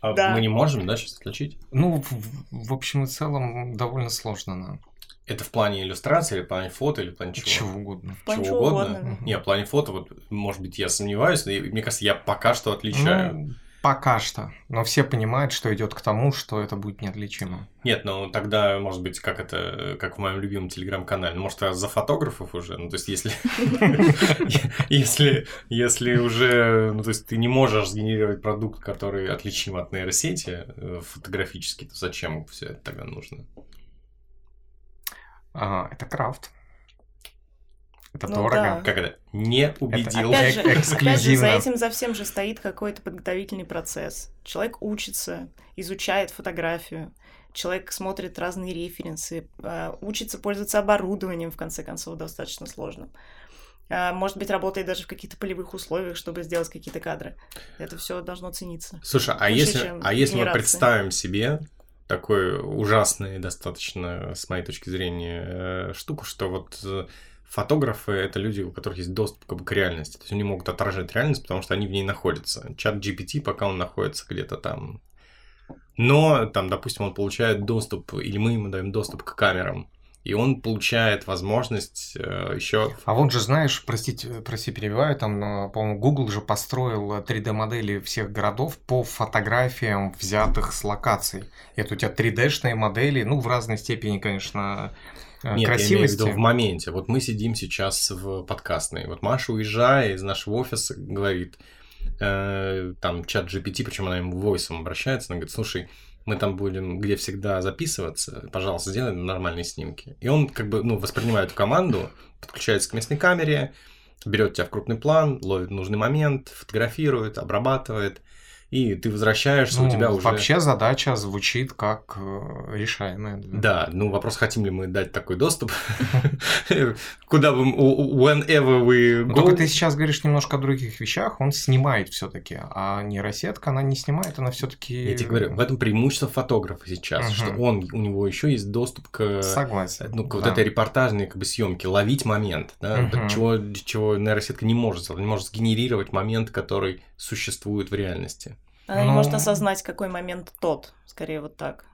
Speaker 2: А
Speaker 3: Да.
Speaker 2: мы не можем, да, сейчас отключить?
Speaker 1: Ну, в, в общем и целом, довольно сложно, да.
Speaker 2: Это в плане иллюстрации, или в плане фото, или в плане чего?
Speaker 1: Чего угодно.
Speaker 3: В плане
Speaker 2: Чего
Speaker 3: чего
Speaker 2: угодно?
Speaker 3: угодно.
Speaker 2: Не, в плане фото, вот, может быть, я сомневаюсь, но мне кажется, я пока что отличаю.
Speaker 1: Ну, пока что. Но все понимают, что идет к тому, что это будет неотличимо.
Speaker 2: Нет, ну тогда, может быть, как это, как в моем любимом телеграм-канале, ну, может, я за фотографов уже, ну, то есть, если, если, если уже, ну, то есть, ты не можешь сгенерировать продукт, который отличим от нейросети э, фотографически, то зачем все это тогда нужно?
Speaker 1: А, это крафт. Это
Speaker 3: Ну
Speaker 1: дорого.
Speaker 3: да.
Speaker 2: Как это? Не убедил.
Speaker 3: Опять же,
Speaker 1: Эк-
Speaker 3: опять же,
Speaker 1: эксклюзивно.
Speaker 3: за этим за всем же стоит какой-то подготовительный процесс. Человек учится, изучает фотографию, человек смотрит разные референсы, э, учится пользоваться оборудованием, в конце концов, достаточно сложным. Э, Может быть, работает даже в каких-то полевых условиях, чтобы сделать какие-то кадры. Это все должно цениться.
Speaker 2: Слушай, а
Speaker 3: Выше,
Speaker 2: если, а если мы представим себе такой ужасный достаточно, с моей точки зрения, э, штуку, что вот э, фотографы — это люди, у которых есть доступ как бы, к реальности. То есть они могут отражать реальность, потому что они в ней находятся. Чат GPT, пока он находится где-то там. Но, там, допустим, он получает доступ, или мы ему даем доступ к камерам, и он получает возможность еще...
Speaker 1: А вот же, знаешь, простите, прости, перебиваю, там, э, по-моему, Google же построил 3D-модели всех городов по фотографиям, взятых с локаций. Это у тебя 3D-шные модели, ну, в разной степени, конечно, э,
Speaker 2: Нет, я имею в
Speaker 1: красивости.
Speaker 2: виду в моменте. Вот мы сидим сейчас в подкастной. Вот Маша, уезжая из нашего офиса, говорит, э, там, чат GPT, причем она ему войсом обращается, она говорит, слушай, мы там будем, где всегда записываться, пожалуйста, сделай нормальные снимки. И он как бы, ну, воспринимает команду, подключается к местной камере, берет тебя в крупный план, ловит нужный момент, фотографирует, обрабатывает, и ты возвращаешься,
Speaker 1: Ну,
Speaker 2: у тебя уже...
Speaker 1: Вообще задача звучит как э, решаемая.
Speaker 2: Да, ну вопрос, хотим ли мы дать такой доступ, куда бы, whenever we
Speaker 1: Ну,
Speaker 2: go.
Speaker 1: Только ты сейчас говоришь немножко о других вещах, он снимает все-таки, а нейросетка, она не снимает, она все-таки.
Speaker 2: Я тебе говорю, в этом преимущество фотографа сейчас, что он, у него еще есть доступ к,
Speaker 1: Согласен.
Speaker 2: ну, к вот этой репортажной как бы съемке, ловить момент, да, чего, нейросетка не может сделать, не может сгенерировать момент, который существует в реальности.
Speaker 3: Она не
Speaker 1: Ну.
Speaker 3: может осознать, какой момент тот. Скорее вот так.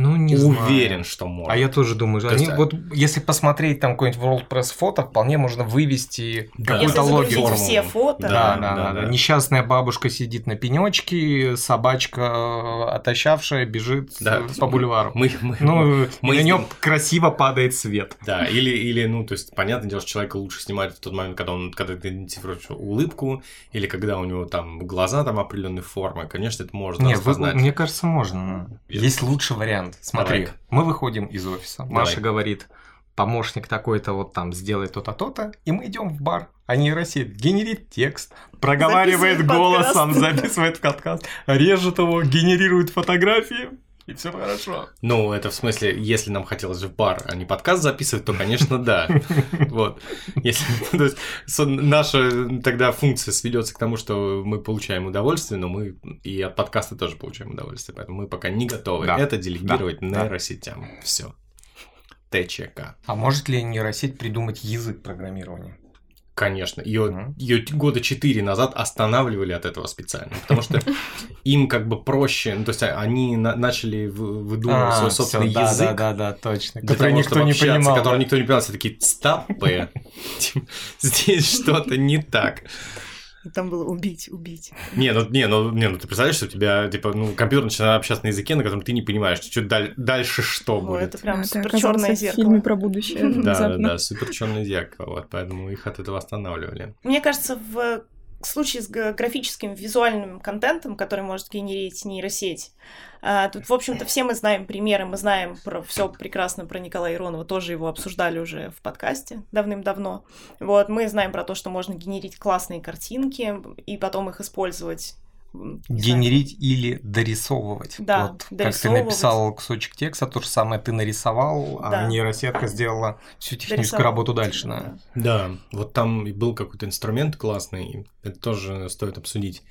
Speaker 1: Ну, не знаю.
Speaker 2: Уверен, что может.
Speaker 1: А я тоже думаю,
Speaker 2: То
Speaker 1: они,
Speaker 2: есть, а-
Speaker 1: вот если посмотреть там какой-нибудь WordPress фото, вполне можно вывести
Speaker 2: Да.
Speaker 1: Какую-то логику.
Speaker 3: все фото,
Speaker 1: Да,
Speaker 2: Да,
Speaker 1: да,
Speaker 2: да,
Speaker 1: да,
Speaker 2: да.
Speaker 1: Несчастная бабушка сидит на пенечке, собачка э, отощавшая бежит
Speaker 2: Да.
Speaker 1: э, по бульвару.
Speaker 2: Мы, мы,
Speaker 1: Ну,
Speaker 2: Мы
Speaker 1: на
Speaker 2: ним-
Speaker 1: красиво падает свет.
Speaker 2: Да, или, или, ну, то есть, понятное дело, что человека лучше снимать в тот момент, когда он, когда ты идентифицируешь улыбку, или когда у него там глаза там определенной формы, конечно, это можно
Speaker 1: Не, вы- мне кажется, можно. Есть лучший вариант. Смотри,
Speaker 2: Давай-ка.
Speaker 1: мы выходим из офиса.
Speaker 2: Давай.
Speaker 1: Маша говорит, помощник такой-то вот там сделай то-то, то-то, и мы идем в бар. А нейросеть генерит текст, проговаривает
Speaker 3: Записывает
Speaker 1: голосом,
Speaker 3: подкаст.
Speaker 1: записывает подкаст, режет его, генерирует фотографии, и все хорошо.
Speaker 2: Ну, это в смысле, если нам хотелось в бар, а не подкаст записывать, то, конечно, да. Вот. Если, то есть, наша тогда функция сведется к тому, что мы получаем удовольствие, но мы и от подкаста тоже получаем удовольствие, поэтому мы пока не готовы
Speaker 1: Да.
Speaker 2: это делегировать
Speaker 1: Да. Да.
Speaker 2: нейросетям. Все. ТЧК.
Speaker 1: А может ли нейросеть придумать язык программирования?
Speaker 2: Конечно, ее, ее года четыре назад останавливали от этого специально, потому что им как бы проще, ну, то есть они на- начали вы- выдумывать свой
Speaker 1: А, всё,
Speaker 2: собственный
Speaker 1: да,
Speaker 2: язык,
Speaker 1: Да, да, да, точно.
Speaker 2: для
Speaker 1: Который
Speaker 2: того,
Speaker 1: никто
Speaker 2: чтобы
Speaker 1: не
Speaker 2: общаться,
Speaker 1: понимал.
Speaker 2: который
Speaker 1: да.
Speaker 2: никто не понимал, все такие, стопы, Типа, здесь что-то не так.
Speaker 3: И там было убить, убить.
Speaker 2: Не, ну, не, ну, не, ну ты представляешь, что у тебя, типа, ну, компьютер начинает общаться на языке, на котором ты не понимаешь, что даль- дальше что
Speaker 3: О,
Speaker 2: будет.
Speaker 3: это прям
Speaker 4: Это
Speaker 3: супер черное
Speaker 4: в
Speaker 3: зеркало.
Speaker 4: фильме про будущее.
Speaker 2: Да, да, да, супер черное зеркало, вот, поэтому их от этого останавливали.
Speaker 3: Мне кажется, в случае с графическим визуальным контентом, который может генерить нейросеть, а, тут, в общем-то, все мы знаем примеры, мы знаем про все прекрасно про Николая Иронова, тоже его обсуждали уже в подкасте давным-давно. Вот, мы знаем про то, что можно генерить классные картинки и потом их использовать. не знаю,
Speaker 1: Генерить или дорисовывать.
Speaker 3: Да,
Speaker 1: вот, Как ты
Speaker 3: дорисовывать.
Speaker 1: написал кусочек текста, то же самое ты нарисовал,
Speaker 3: Да.
Speaker 1: а нейросетка сделала всю техническую работу дальше. Да.
Speaker 2: Да, вот там и был какой-то инструмент классный, это тоже стоит обсудить.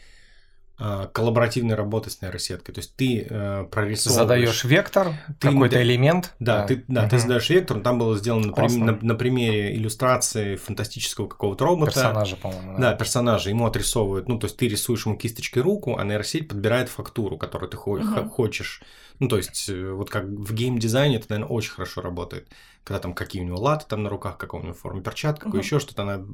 Speaker 2: Э, коллаборативной работы с нейросеткой. То есть ты э, прорисовываешь...
Speaker 1: Задаешь вектор, ты, какой-то элемент.
Speaker 2: Да, да. ты, да, угу. ты задаешь вектор, там было сделано на, на, на примере иллюстрации фантастического какого-то робота.
Speaker 1: Персонажа, по-моему.
Speaker 2: Да. да, персонажа. Ему отрисовывают, ну, то есть ты рисуешь ему кисточкой руку, а нейросеть подбирает фактуру, которую ты угу. хочешь. Ну, то есть, э, вот как в геймдизайне это, наверное, очень хорошо работает когда там какие у него латы там на руках, какого у него формы перчаток, угу. еще что-то она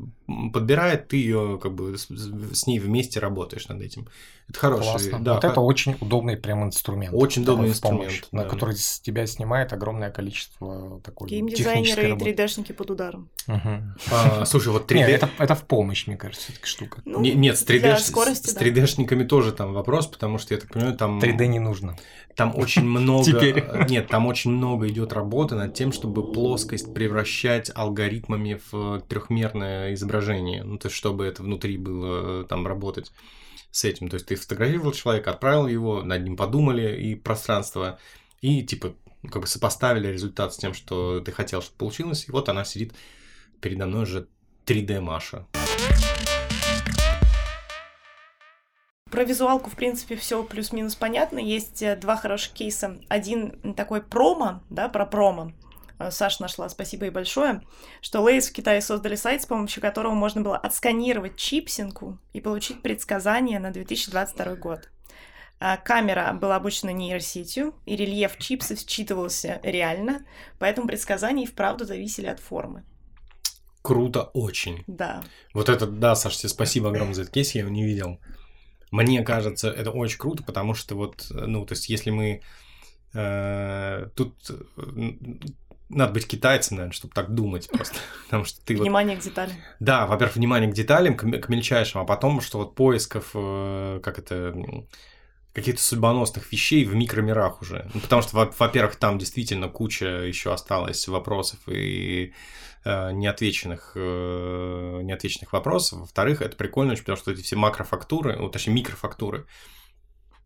Speaker 2: подбирает, ты ее как бы с, с ней вместе работаешь над этим. Это хороший.
Speaker 1: Классно. Да, вот это очень удобный прям инструмент.
Speaker 2: Очень удобный инструмент,
Speaker 1: помощь, да. на который с тебя снимает огромное количество такой
Speaker 3: Геймдизайнеры и 3D-шники под ударом.
Speaker 2: Угу. А, слушай, вот 3D...
Speaker 1: Нет, это, это в помощь, мне кажется, эта штука.
Speaker 2: Ну, не, нет, с 3D, скорости, с 3D-шниками да. тоже там вопрос, потому что, я так понимаю, там...
Speaker 1: 3D не нужно.
Speaker 2: Там очень много... Нет, там очень много идет работы над тем, чтобы плоскость превращать алгоритмами в трехмерное изображение. Ну, то есть, чтобы это внутри было э, там работать с этим. То есть ты фотографировал человека, отправил его, над ним подумали и пространство, и типа как бы сопоставили результат с тем, что ты хотел, чтобы получилось, и вот она сидит передо мной уже 3D Маша.
Speaker 3: Про визуалку, в принципе, все плюс-минус понятно. Есть э, два хороших кейса. Один такой промо, да, про промо. Э, Саша нашла, спасибо ей большое, что Lay's в Китае создали сайт, с помощью которого можно было отсканировать чипсинку и получить предсказание на 2022 год. А камера была обучена нейросетью, и рельеф чипсов считывался реально, поэтому предсказания и вправду зависели от формы.
Speaker 2: Круто очень.
Speaker 3: Да.
Speaker 2: Вот это, да, Саша, тебе спасибо огромное за этот кейс, я его не видел. Мне кажется, это очень круто, потому что вот, ну, то есть, если мы э, тут надо быть китайцем, наверное, чтобы так думать просто. Потому что ты
Speaker 3: внимание вот... к деталям.
Speaker 2: Да, во-первых, внимание к деталям, к, мельчайшим, а потом, что вот поисков, э, как это, каких-то судьбоносных вещей в микромирах уже. Ну, потому что, во-первых, там действительно куча еще осталось вопросов и э, неотвеченных, э, неотвеченных вопросов. Во-вторых, это прикольно очень, потому что эти все макрофактуры, ну, точнее, микрофактуры,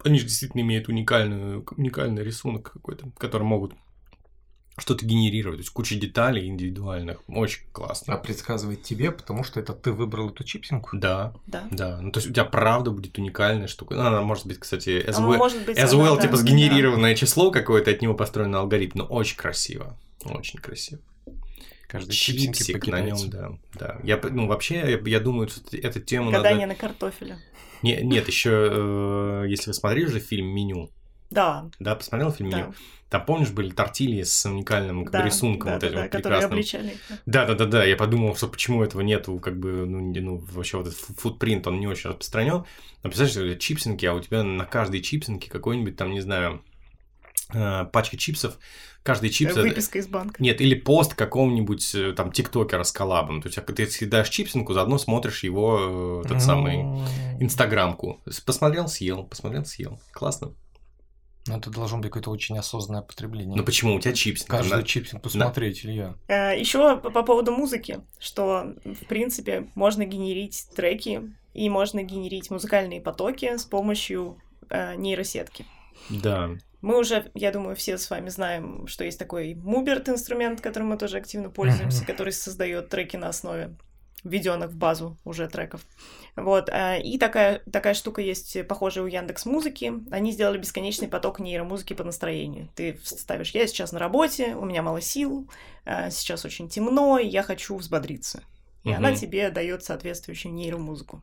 Speaker 2: они же действительно имеют уникальную, уникальный рисунок какой-то, который могут что-то генерировать, то есть куча деталей индивидуальных, очень классно.
Speaker 1: А предсказывает тебе, потому что это ты выбрал эту чипсинку?
Speaker 2: Да,
Speaker 3: да.
Speaker 2: да. Ну, то есть у тебя правда будет уникальная штука. Ну, она может быть, кстати, as, well, может быть, as well, типа, сгенерированное да. число какое-то, от него построенный алгоритм, но очень красиво, очень красиво.
Speaker 1: Каждый
Speaker 2: чипсик на нем, да, да. Я, ну, вообще, я, я думаю, что эту тему
Speaker 3: Гадание надо... на картофеле.
Speaker 2: Не, нет, еще, э, если вы смотрели уже фильм «Меню»,
Speaker 3: да.
Speaker 2: Да, посмотрел фильм да. Там, помнишь, были тортильи с уникальным как да, бы, рисунком
Speaker 3: да,
Speaker 2: вот этим
Speaker 3: да,
Speaker 2: вот прекрасным.
Speaker 3: Обличали.
Speaker 2: Да, да, да, да. Я подумал, что почему этого нету, как бы, ну, ну вообще вот этот футпринт, он не очень распространен. Но представляешь, что это чипсинки, а у тебя на каждой чипсинке какой-нибудь там, не знаю, э, пачка чипсов, каждый чипс...
Speaker 3: Выписка из банка.
Speaker 2: Нет, или пост какого-нибудь э, там тиктокера с коллабом. То есть, ты съедаешь чипсинку, заодно смотришь его, э, тот самый, инстаграмку. Посмотрел, съел, посмотрел, съел. Классно.
Speaker 1: Ну, это должно быть какое-то очень осознанное потребление.
Speaker 2: Ну почему? У тебя чипсинка.
Speaker 1: Каждый на... чипсинку посмотреть, на... Илья.
Speaker 3: Э, Еще по поводу музыки, что, в принципе, можно генерить треки и можно генерить музыкальные потоки с помощью э, нейросетки.
Speaker 2: Да.
Speaker 3: Мы уже, я думаю, все с вами знаем, что есть такой Муберт инструмент, которым мы тоже активно пользуемся, который создает треки на основе введенных в базу уже треков. Вот. Э, и такая, такая штука есть похожая у Яндекс Музыки. Они сделали бесконечный поток нейромузыки по настроению. Ты ставишь, я сейчас на работе, у меня мало сил, э, сейчас очень темно, и я хочу взбодриться. И угу. она тебе дает соответствующую нейромузыку.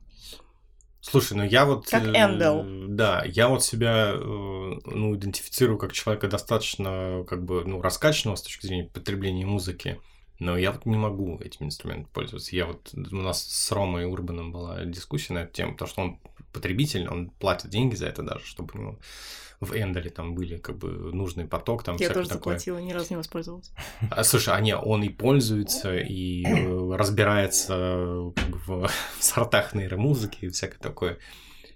Speaker 2: Слушай, ну я вот...
Speaker 3: Как Эндел.
Speaker 2: да, я вот себя, э, ну, идентифицирую как человека достаточно, как бы, ну, раскачанного с точки зрения потребления музыки. Но я вот не могу этим инструментом пользоваться. Я вот у нас с Ромой Урбаном была дискуссия на эту тему, потому что он потребитель, он платит деньги за это даже, чтобы у него в Эндале там были как бы нужный поток, там
Speaker 3: Я тоже такое. заплатила, ни разу не воспользовалась.
Speaker 2: А, слушай, а не, он и пользуется, и э, разбирается как бы, в, в сортах нейромузыки и всякое такое.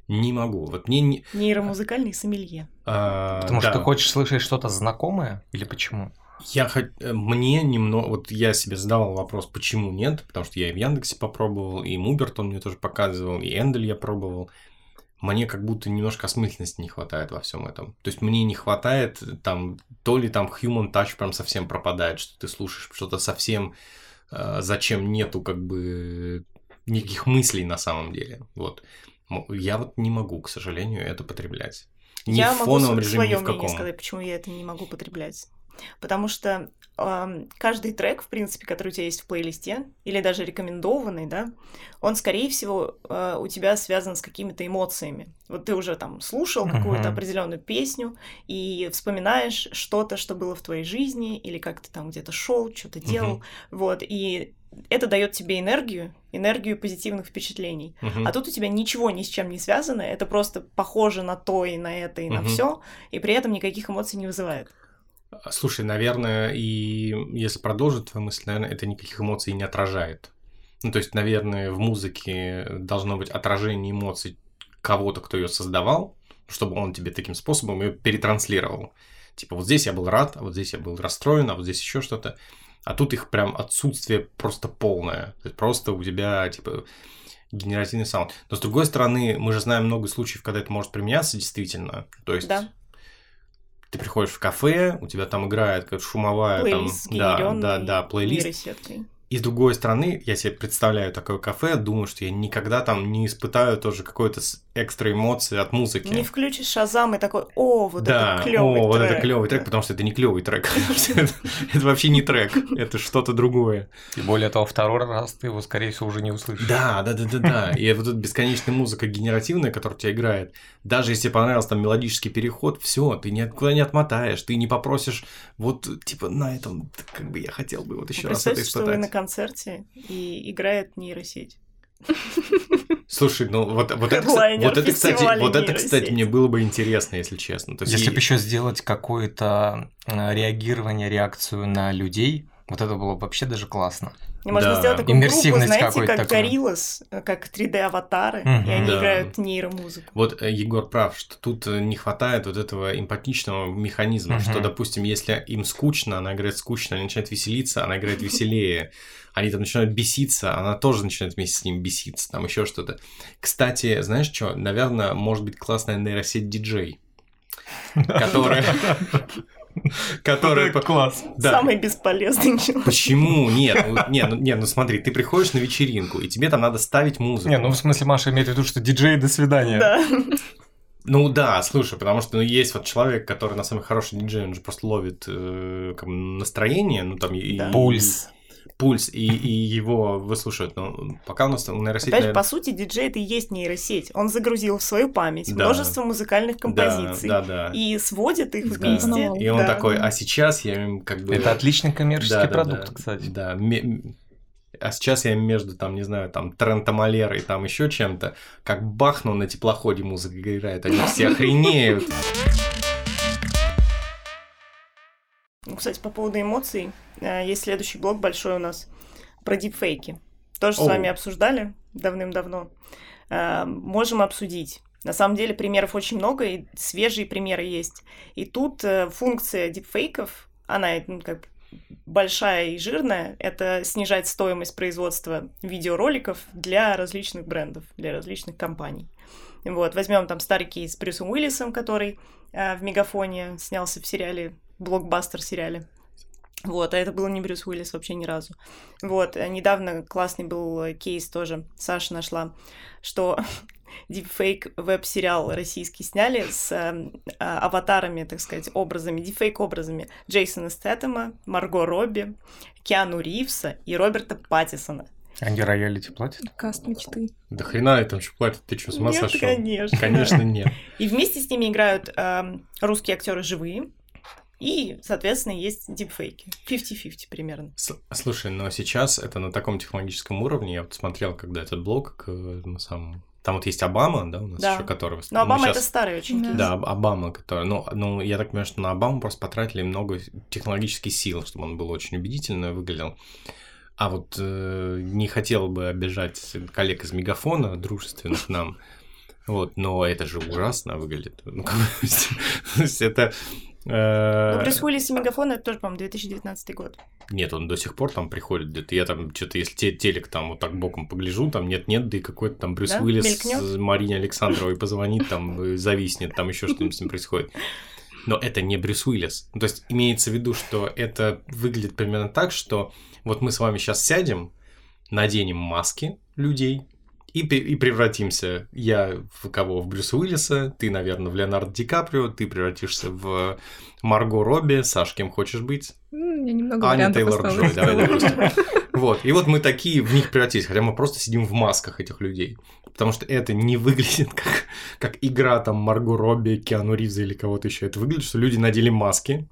Speaker 2: Не могу. Вот мне не...
Speaker 3: Нейромузыкальный сомелье.
Speaker 1: А, Потому да. что ты хочешь слышать что-то знакомое? Или почему?
Speaker 2: Я хоть э, мне немного, вот я себе задавал вопрос, почему нет, потому что я и в Яндексе попробовал, и Муберт он мне тоже показывал, и Эндель я пробовал. Мне как будто немножко осмысленности не хватает во всем этом. То есть мне не хватает там, то ли там human touch прям совсем пропадает, что ты слушаешь что-то совсем, э, зачем нету как бы никаких мыслей на самом деле. Вот. Я вот не могу, к сожалению, это потреблять.
Speaker 3: Ни я в фоновом могу режиме, ни в каком. сказать, почему я это не могу потреблять. Потому что э, каждый трек, в принципе, который у тебя есть в плейлисте, или даже рекомендованный, да, он, скорее всего, э, у тебя связан с какими-то эмоциями. Вот ты уже там слушал uh-huh. какую-то определенную песню и вспоминаешь что-то, что было в твоей жизни, или как ты там где-то шел, что-то делал, uh-huh. вот, и это дает тебе энергию, энергию позитивных впечатлений. Uh-huh. А тут у тебя ничего ни с чем не связано, это просто похоже на то и на это и uh-huh. на все, и при этом никаких эмоций не вызывает.
Speaker 2: А, слушай, наверное, и если продолжить твою мысль, наверное, это никаких эмоций не отражает. Ну, то есть, наверное, в музыке должно быть отражение эмоций кого-то, кто ее создавал, чтобы он тебе таким способом ее перетранслировал. Типа, вот здесь я был рад, а вот здесь я был расстроен, а вот здесь еще что-то. А тут их прям отсутствие просто полное. То есть просто у тебя, типа, генеративный саунд. Но с другой стороны, мы же знаем много случаев, когда это может применяться действительно. То есть да ты приходишь в кафе, у тебя там играет какая-то шумовая
Speaker 3: Плейлист
Speaker 2: там, да, да, да, плейлист.
Speaker 3: Нейросеткой.
Speaker 2: И с другой стороны, я себе представляю такое кафе, думаю, что я никогда там не испытаю тоже какой-то экстра эмоции от музыки.
Speaker 3: Не включишь Шазам и такой, о, вот да, это клевый
Speaker 2: трек.
Speaker 3: о,
Speaker 2: вот это клевый трек, потому что это не клевый трек. это, вообще не трек, это что-то другое.
Speaker 1: И более того, второй раз ты его, скорее всего, уже не услышишь.
Speaker 2: Да, да, да, да, да. И вот эта бесконечная музыка генеративная, которая у тебя играет, даже если понравился там мелодический переход, все, ты никуда не отмотаешь, ты не попросишь, вот, типа, на этом, как бы я хотел бы вот еще раз это испытать.
Speaker 3: Концерте и играет нейросеть.
Speaker 2: Слушай, ну вот, вот, это, вот это, кстати, вот это, кстати, мне было бы интересно, если честно.
Speaker 1: То есть если и... бы еще сделать какое-то э, реагирование, реакцию на людей, вот это было бы вообще даже классно.
Speaker 3: Можно да. сделать такую группу, знаете, как Гориллас, как 3D-аватары, угу. и они да. играют нейромузыку.
Speaker 2: Вот э, Егор прав, что тут э, не хватает вот этого эмпатичного механизма, угу. что, допустим, если им скучно, она играет скучно, они начинают веселиться, она играет веселее. Они там начинают беситься, она тоже начинает вместе с ним беситься, там еще что-то. Кстати, знаешь что, наверное, может быть классная нейросеть диджей, которая
Speaker 1: который... класс.
Speaker 3: Да. Самый бесполезный человек.
Speaker 2: Почему? Нет, ну, нет, ну, нет, ну смотри, ты приходишь на вечеринку, и тебе там надо ставить музыку.
Speaker 1: Не, ну в смысле Маша имеет в виду, что диджей до свидания.
Speaker 3: Да.
Speaker 2: Ну да, слушай, потому что ну, есть вот человек, который на самый хороший диджей, он же просто ловит э, как, настроение, ну там да.
Speaker 1: и... Пульс
Speaker 2: пульс и, и его выслушивают. Но пока у нас нейросеть...
Speaker 3: Опять же, по сути, диджей это и есть нейросеть. Он загрузил в свою память да. множество музыкальных композиций
Speaker 2: да, да, да.
Speaker 3: и сводит их вместе. Да.
Speaker 2: И он да. такой, а сейчас я им как бы...
Speaker 1: Это отличный коммерческий да, продукт, да, кстати.
Speaker 2: Да, а сейчас я между, там, не знаю, там, Трентомалерой и там еще чем-то, как бахну на теплоходе музыка играет, они все охренеют.
Speaker 3: Ну, кстати, по поводу эмоций, э, есть следующий блок большой у нас про дипфейки. Тоже Оу. с вами обсуждали давным-давно. Э, можем обсудить. На самом деле примеров очень много, и свежие примеры есть. И тут э, функция дипфейков, она ну, как большая и жирная, это снижать стоимость производства видеороликов для различных брендов, для различных компаний. Вот, возьмем там старый кейс с Брюсом Уиллисом, который э, в Мегафоне снялся в сериале блокбастер сериале. Вот, а это был не Брюс Уиллис вообще ни разу. Вот, э, недавно классный был э, кейс тоже, Саша нашла, что дипфейк веб-сериал российский сняли с э, а, аватарами, так сказать, образами, дипфейк-образами Джейсона Стэттема, Марго Робби, Киану Ривса и Роберта Паттисона.
Speaker 1: Они роялити платят?
Speaker 4: Каст мечты.
Speaker 2: Да хрена там что платят, ты что, с ума
Speaker 3: нет,
Speaker 2: сошел?
Speaker 3: конечно.
Speaker 2: Конечно, нет.
Speaker 3: И вместе с ними играют э, русские актеры живые, и, соответственно, есть дипфейки. 50-50 примерно.
Speaker 2: Слушай, но сейчас это на таком технологическом уровне. Я вот смотрел, когда этот блог на самом там вот есть Обама, да, у нас да. еще который...
Speaker 3: Но Обама сейчас... это старый очень кейс.
Speaker 2: Да, Обама, который... Ну, ну, я так понимаю, что на Обаму просто потратили много технологических сил, чтобы он был очень убедительно выглядел. А вот э, не хотел бы обижать коллег из Мегафона, дружественных нам, вот, но это же ужасно выглядит. Ну, то есть это
Speaker 3: Э, ну, Брюс Уиллис и Мегафон это тоже, по-моему, 2019 год.
Speaker 2: Нет, он до сих пор там приходит где-то. Я там что-то, если те, телек там вот так боком погляжу, там нет-нет, да и какой-то там Брюс да? Уиллис Мелькнёт? Марине Александровой позвонит, там зависнет, там еще что-нибудь с ним происходит. Но это не Брюс Уиллис. Ну, то есть имеется в виду, что это выглядит примерно так, что вот мы с вами сейчас сядем, наденем маски людей, и, и превратимся. Я в кого? В Брюса Уиллиса, ты, наверное, в Леонардо Ди Каприо, ты превратишься в Марго Робби, Саш, кем хочешь быть?
Speaker 4: Я немного
Speaker 2: Аня Тейлор Джой, давай, допустим. Вот, и вот мы такие в них превратились, хотя мы просто сидим в масках этих людей. Потому что это не выглядит как, как игра там Марго Робби, Киану Ривза или кого-то еще. Это выглядит, что люди надели маски,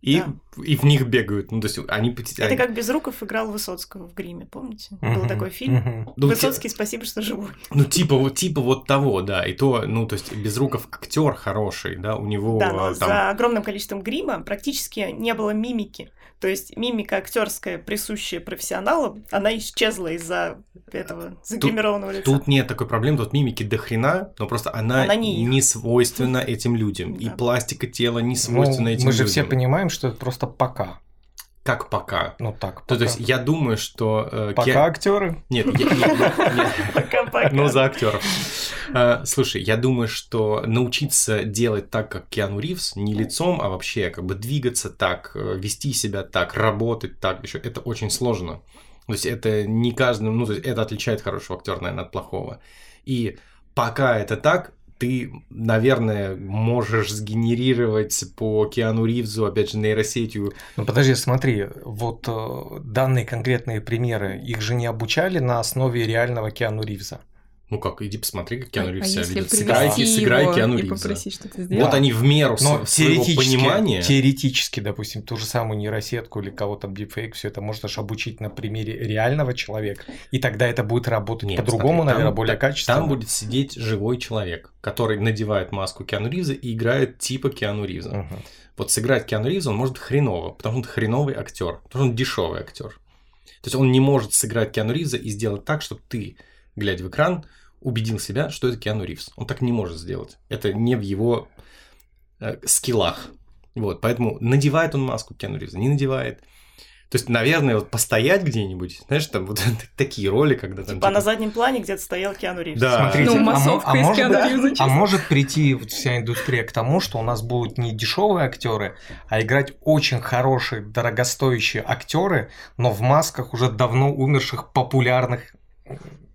Speaker 2: и, да. и в них бегают. Ну, то есть они...
Speaker 3: Это они... как Безруков играл Высоцкого в гриме, помните? Был такой фильм. Высоцкий, спасибо, что живой.
Speaker 2: Ну, типа, вот, типа вот того, да. И то, ну, то есть Безруков актер хороший, да, у него...
Speaker 3: Да, но там... за огромным количеством грима практически не было мимики. То есть мимика актерская, присущая профессионалам, она исчезла из-за этого загримированного
Speaker 2: лица. Тут нет такой проблемы, тут мимики до хрена, но просто она, она не, не свойственна этим людям. Да. И пластика тела не свойственна ну, этим
Speaker 1: людям. Мы
Speaker 2: же
Speaker 1: все понимаем, что это просто пока.
Speaker 2: Как пока?
Speaker 1: Ну так.
Speaker 2: То, то есть я думаю, что
Speaker 1: э, пока ке... актеры?
Speaker 2: Нет, пока-пока. Ну за актеров. Э, слушай, я думаю, что научиться делать так, как Киану Ривз, не лицом, а вообще как бы двигаться так, э, вести себя так, работать так, еще это очень сложно. То есть это не каждый, ну то есть это отличает хорошего актера, наверное, от плохого. И пока это так, ты, наверное, можешь сгенерировать по Киану Ривзу, опять же, нейросетью.
Speaker 1: Ну подожди, смотри, вот э, данные конкретные примеры, их же не обучали на основе реального Киану Ривза.
Speaker 2: Ну как, иди посмотри, как Киану а Ривз себя ведет. Сыграй, сыграй Киану Ривза.
Speaker 4: попросить что-то сделать.
Speaker 2: Вот они в меру Но своего понимания.
Speaker 1: Теоретически, допустим, ту же самую нейросетку или кого там дипфейк, все это можешь обучить на примере реального человека, и тогда это будет работать по-другому, наверное, более качественно.
Speaker 2: Там будет сидеть живой человек, который надевает маску Киану Ривза и играет типа Киану Ривза. Угу. Вот сыграть Киану Ривза он может хреново, потому что он хреновый актер, потому что он дешевый актер. То есть он не может сыграть Киану Ривза и сделать так, чтобы ты, глядя в экран, убедил себя, что это Киану Ривз. Он так не может сделать. Это не в его э, скиллах. Вот, поэтому надевает он маску Киану Ривза, не надевает. То есть, наверное, вот постоять где-нибудь, знаешь, там вот такие роли, когда там...
Speaker 3: Типа, типа... на заднем плане где-то стоял Киану Ривз.
Speaker 2: Да.
Speaker 1: Смотрите, ну, а, а, может, быть, а может прийти вот вся индустрия к тому, что у нас будут не дешевые актеры, а играть очень хорошие, дорогостоящие актеры, но в масках уже давно умерших популярных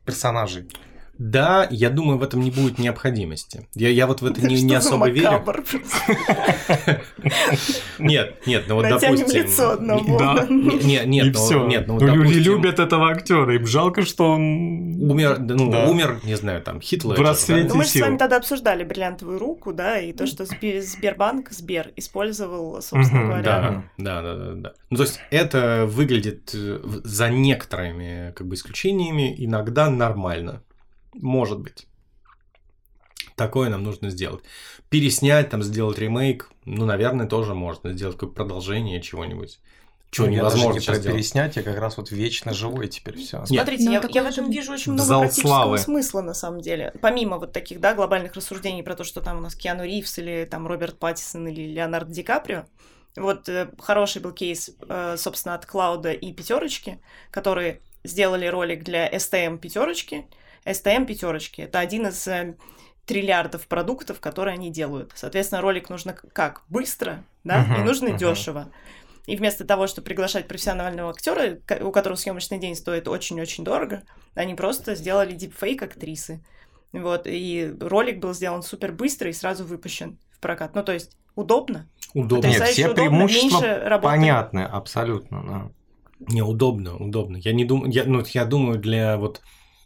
Speaker 1: персонажей.
Speaker 2: Да, я думаю, в этом не будет необходимости. Я, я вот в это не, не особо верю. Нет, нет, ну вот допустим.
Speaker 3: лицо одного.
Speaker 2: Да. Нет, нет,
Speaker 1: ну, все.
Speaker 2: нет,
Speaker 1: ну, ну Люди любят этого актера, им жалко, что он
Speaker 2: умер, ну да. умер, не знаю, там Хитлер. В
Speaker 3: расцвете да? Мы же с вами тогда обсуждали бриллиантовую руку, да, и то, что Сбербанк, Сбер использовал, собственно говоря.
Speaker 2: Да, да, да, да, да. Ну то есть это выглядит э, за некоторыми как бы исключениями иногда нормально. Может быть. Такое нам нужно сделать. Переснять, там, сделать ремейк, ну, наверное, тоже можно сделать какое продолжение чего-нибудь.
Speaker 1: Чего ну, невозможно я даже не про переснять, я как раз вот вечно живой теперь все.
Speaker 3: Смотрите, Нет, я, я в этом вижу очень много Зал практического славы. смысла на самом деле. Помимо вот таких, да, глобальных рассуждений про то, что там у нас Киану Ривз или там Роберт Паттисон или Леонардо Ди Каприо, вот э, хороший был кейс, э, собственно, от Клауда и Пятерочки, которые сделали ролик для STM Пятерочки, STM пятерочки. Это один из э, триллиардов продуктов, которые они делают. Соответственно, ролик нужно как? Быстро, да, uh-huh, и нужно uh-huh. дешево. И вместо того, чтобы приглашать профессионального актера, у которого съемочный день стоит очень-очень дорого, они просто сделали дипфейк актрисы. Вот, и ролик был сделан супер быстро и сразу выпущен в прокат. Ну, то есть, удобно.
Speaker 1: Удобно. Нет, все удобно, преимущества понятны, абсолютно, да.
Speaker 2: Не, удобно, удобно. Я не думаю, я, ну, я думаю, для вот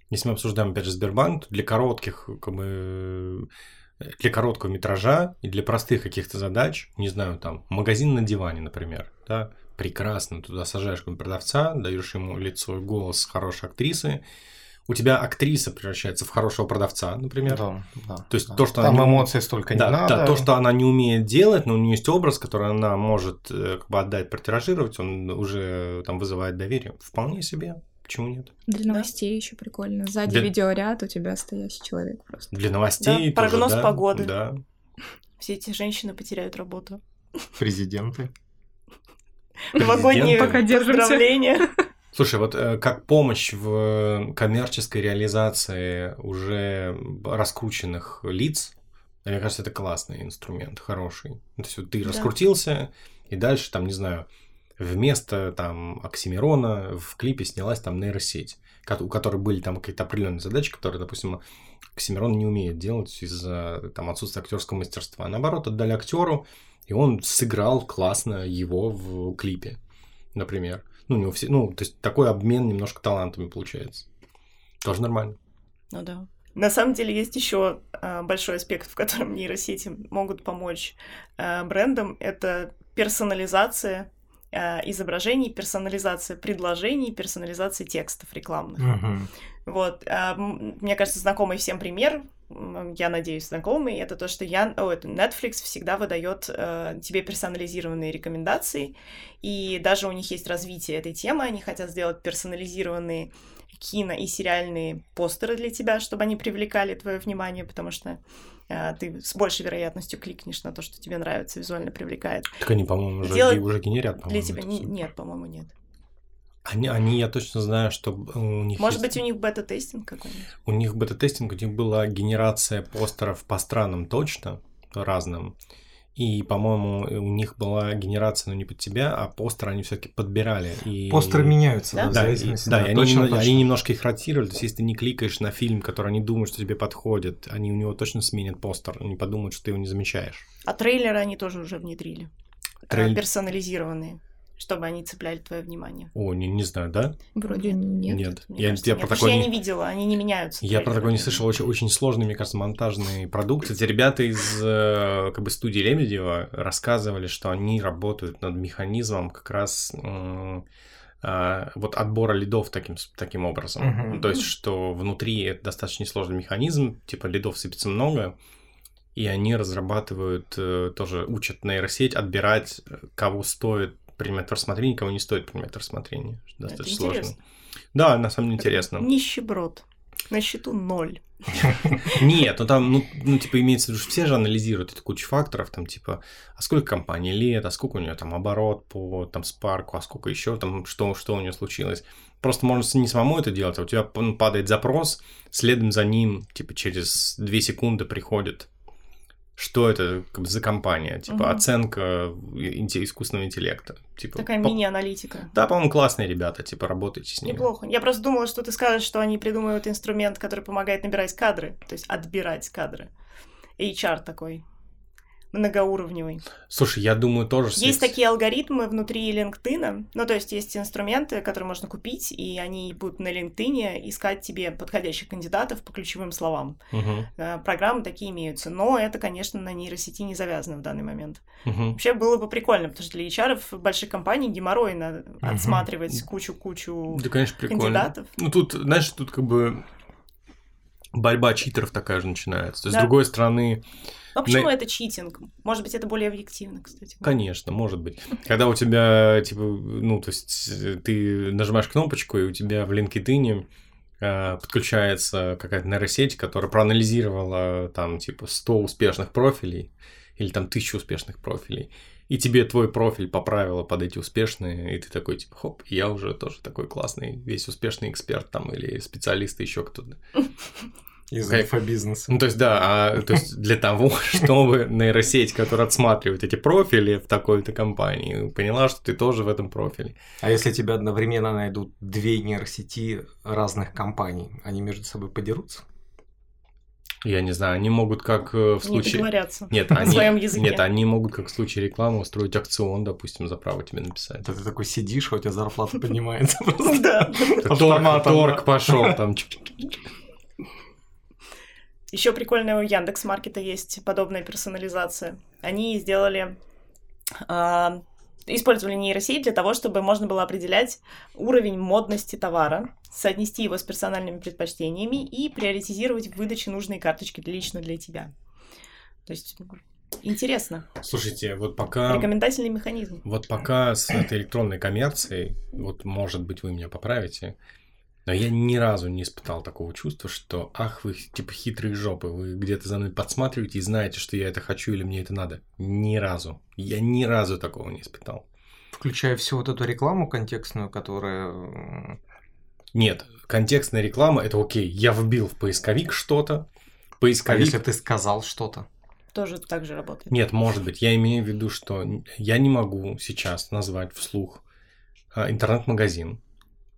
Speaker 2: если мы обсуждаем, опять же, Сбербанк, то для коротких, как бы, для короткого метража и для простых каких-то задач, не знаю, там, магазин на диване, например, да, прекрасно, туда сажаешь продавца, даешь ему лицо и голос хорошей актрисы, у тебя актриса превращается в хорошего продавца, например.
Speaker 1: Да, да.
Speaker 2: То есть
Speaker 1: да.
Speaker 2: то, что
Speaker 1: Там
Speaker 2: она
Speaker 1: эмоций столько
Speaker 2: да,
Speaker 1: не надо.
Speaker 2: Да, то, что она не умеет делать, но у нее есть образ, который она может э, как бы отдать, протиражировать, он уже там вызывает доверие. Вполне себе. Почему нет?
Speaker 4: Для да? новостей еще прикольно. Сзади Для... видеоряд, у тебя стоящий человек просто.
Speaker 2: Для новостей.
Speaker 3: Да, прогноз
Speaker 2: да,
Speaker 3: погоды.
Speaker 2: Да.
Speaker 3: Все эти женщины потеряют работу.
Speaker 1: Президенты.
Speaker 3: Новогодние поздравления.
Speaker 2: Слушай, вот э, как помощь в коммерческой реализации уже раскрученных лиц, мне кажется, это классный инструмент, хороший. То есть вот ты да. раскрутился, и дальше там, не знаю, вместо там Оксимирона в клипе снялась там нейросеть, у которой были там какие-то определенные задачи, которые, допустим, Оксимирон не умеет делать из-за там отсутствия актерского мастерства. А наоборот, отдали актеру, и он сыграл классно его в клипе, например. Ну, не у всех, ну, то есть такой обмен немножко талантами получается. Тоже нормально.
Speaker 3: Ну да. На самом деле есть еще э, большой аспект, в котором нейросети могут помочь э, брендам. Это персонализация изображений, персонализация предложений, персонализация текстов рекламных.
Speaker 1: Мгм.
Speaker 3: Вот, а, мне кажется, знакомый всем пример, я надеюсь, знакомый, это то, что я, о, это Netflix всегда выдает э, тебе персонализированные рекомендации, и даже у них есть развитие этой темы, они хотят сделать персонализированные кино и сериальные постеры для тебя, чтобы они привлекали твое внимание, потому что э, ты с большей вероятностью кликнешь на то, что тебе нравится, визуально привлекает.
Speaker 2: Так они, по-моему, уже,
Speaker 3: Делать
Speaker 2: уже генерят,
Speaker 3: Для
Speaker 2: по-моему.
Speaker 3: тебя
Speaker 2: это
Speaker 3: не- нет, по-моему, нет.
Speaker 2: Они, они, я точно знаю, что у них
Speaker 3: Может
Speaker 2: есть-
Speaker 3: быть, у них бета-тестинг какой-нибудь.
Speaker 2: У них бета-тестинг у них была генерация постеров по странам точно, разным. И, по-моему, у них была генерация, ну, не под тебя, а постеры они все-таки подбирали. И...
Speaker 1: Постеры меняются,
Speaker 3: Да?
Speaker 1: да, в
Speaker 2: Да, и,
Speaker 1: зависимости.
Speaker 2: да, и они,
Speaker 1: точно, точно.
Speaker 2: они немножко их ротировали. То есть, если ты не кликаешь на фильм, который они думают, что тебе подходит, они у него точно сменят постер, они подумают, что ты его не замечаешь.
Speaker 3: А трейлеры они тоже уже внедрили. э,
Speaker 2: Трейль-
Speaker 3: Персонализированные, чтобы они цепляли твое внимание.
Speaker 2: О, не, не знаю, да?
Speaker 4: Вроде нет.
Speaker 2: Нет.
Speaker 3: Мне
Speaker 2: Я,
Speaker 3: кажется,
Speaker 2: я
Speaker 3: нет.
Speaker 2: про такое
Speaker 3: я
Speaker 2: не-
Speaker 3: не видела, они не меняются.
Speaker 2: Я про такое не слышал. Очень, очень сложный, мне кажется, монтажный продукт. Эти ребята из э, как бы студии Лебедева рассказывали, что они работают над механизмом как раз а, вот отбора лидов таким, таким образом.
Speaker 1: Мгм.
Speaker 2: То есть, что внутри это достаточно сложный механизм, типа лидов сыпется много, и они разрабатывают, э, тоже учат нейросеть отбирать, э, кого стоит принимать в рассмотрение, кого не стоит принимать в рассмотрение. Что
Speaker 3: Это
Speaker 2: Достаточно сложно.
Speaker 3: интересно.
Speaker 2: Да, на самом деле интересно.
Speaker 3: Нищеброд. На счету ноль.
Speaker 2: Нет, ну там, ну, ну, типа, имеется в виду, что все же анализируют эту кучу факторов, там, типа, а сколько компании лет, а сколько у нее там оборот по там спарку, а сколько еще там, что, что у нее случилось. Просто можно не самому это делать, а у тебя ну, падает запрос, следом за ним, типа, через две секунды приходит что это как за компания, типа,
Speaker 3: Мгм.
Speaker 2: оценка инте- искусственного интеллекта. Типа,
Speaker 3: Такая
Speaker 2: по-
Speaker 3: мини-аналитика.
Speaker 2: Да, по-моему, классные ребята, типа, работайте с ними.
Speaker 3: Неплохо. Я просто думала, что ты скажешь, что они придумывают инструмент, который помогает набирать кадры, то есть отбирать кадры. HR такой многоуровневый.
Speaker 2: Слушай, я думаю, тоже... с-
Speaker 3: Есть такие алгоритмы внутри LinkedIn, ну, то есть есть инструменты, которые можно купить, и они будут на LinkedIn искать тебе подходящих кандидатов по ключевым словам. Э, Программы такие имеются, но это, конечно, на нейросети не завязано в данный момент.
Speaker 2: мгм.
Speaker 3: Вообще было бы прикольно, потому что для HR в больших компаний геморройно отсматривать кучу-кучу
Speaker 2: Да, конечно, прикольно.
Speaker 3: кандидатов.
Speaker 2: Ну, тут, знаешь, тут как бы борьба читеров такая же начинается. То есть,
Speaker 3: Да.
Speaker 2: с другой стороны,
Speaker 3: Но почему
Speaker 2: На-
Speaker 3: это читинг? Может быть, это более объективно, кстати.
Speaker 2: конечно, может быть. Когда у тебя, типа, ну, то есть, э, ты нажимаешь кнопочку, и у тебя в LinkedIn э, подключается какая-то нейросеть, которая проанализировала там, типа, 100 успешных профилей или там 1000 успешных профилей, и тебе твой профиль поправила под эти успешные, и ты такой, типа, хоп, я уже тоже такой классный, весь успешный эксперт там или специалист, еще кто-то.
Speaker 1: Из
Speaker 2: Как-
Speaker 1: инфобизнеса.
Speaker 2: Ну, то есть, да, а, то есть для того, чтобы нейросеть, которая отсматривает эти профили в такой-то компании, поняла, что ты тоже в этом профиле.
Speaker 1: А если тебя одновременно найдут две нейросети разных компаний, они между собой подерутся?
Speaker 2: Я не знаю, они могут как э, в
Speaker 3: Не
Speaker 2: случае...
Speaker 3: договорятся.
Speaker 2: Нет,
Speaker 3: на
Speaker 2: они...
Speaker 3: своем языке.
Speaker 2: Нет, они могут как в случае рекламы устроить акцион, допустим, за право тебе написать.
Speaker 1: Это ты такой сидишь, а у тебя зарплата поднимается.
Speaker 3: Да.
Speaker 2: Торг,
Speaker 1: да.
Speaker 2: пошел там.
Speaker 3: Еще прикольно у Яндекс Маркета есть подобная персонализация. Они сделали а, использовали нейросеть для того, чтобы можно было определять уровень модности товара, соотнести его с персональными предпочтениями и приоритизировать в выдаче нужные карточки лично для тебя. То есть интересно.
Speaker 2: Слушайте, вот пока...
Speaker 3: Рекомендательный механизм.
Speaker 2: Вот пока с этой электронной коммерцией, вот может быть вы меня поправите, но я ни разу не испытал такого чувства, что ах вы типа хитрые жопы, вы где-то за мной подсматриваете и знаете, что я это хочу или мне это надо. Ни разу. Я ни разу такого не испытал.
Speaker 1: Включая всю вот эту рекламу контекстную, которая...
Speaker 2: Нет, контекстная реклама это окей. Я вбил в поисковик что-то,
Speaker 1: А
Speaker 2: поисковик
Speaker 1: если ты сказал что-то?
Speaker 3: Тоже так же работает.
Speaker 2: Нет, может быть, я имею в виду, что я не могу сейчас назвать вслух а, интернет-магазин,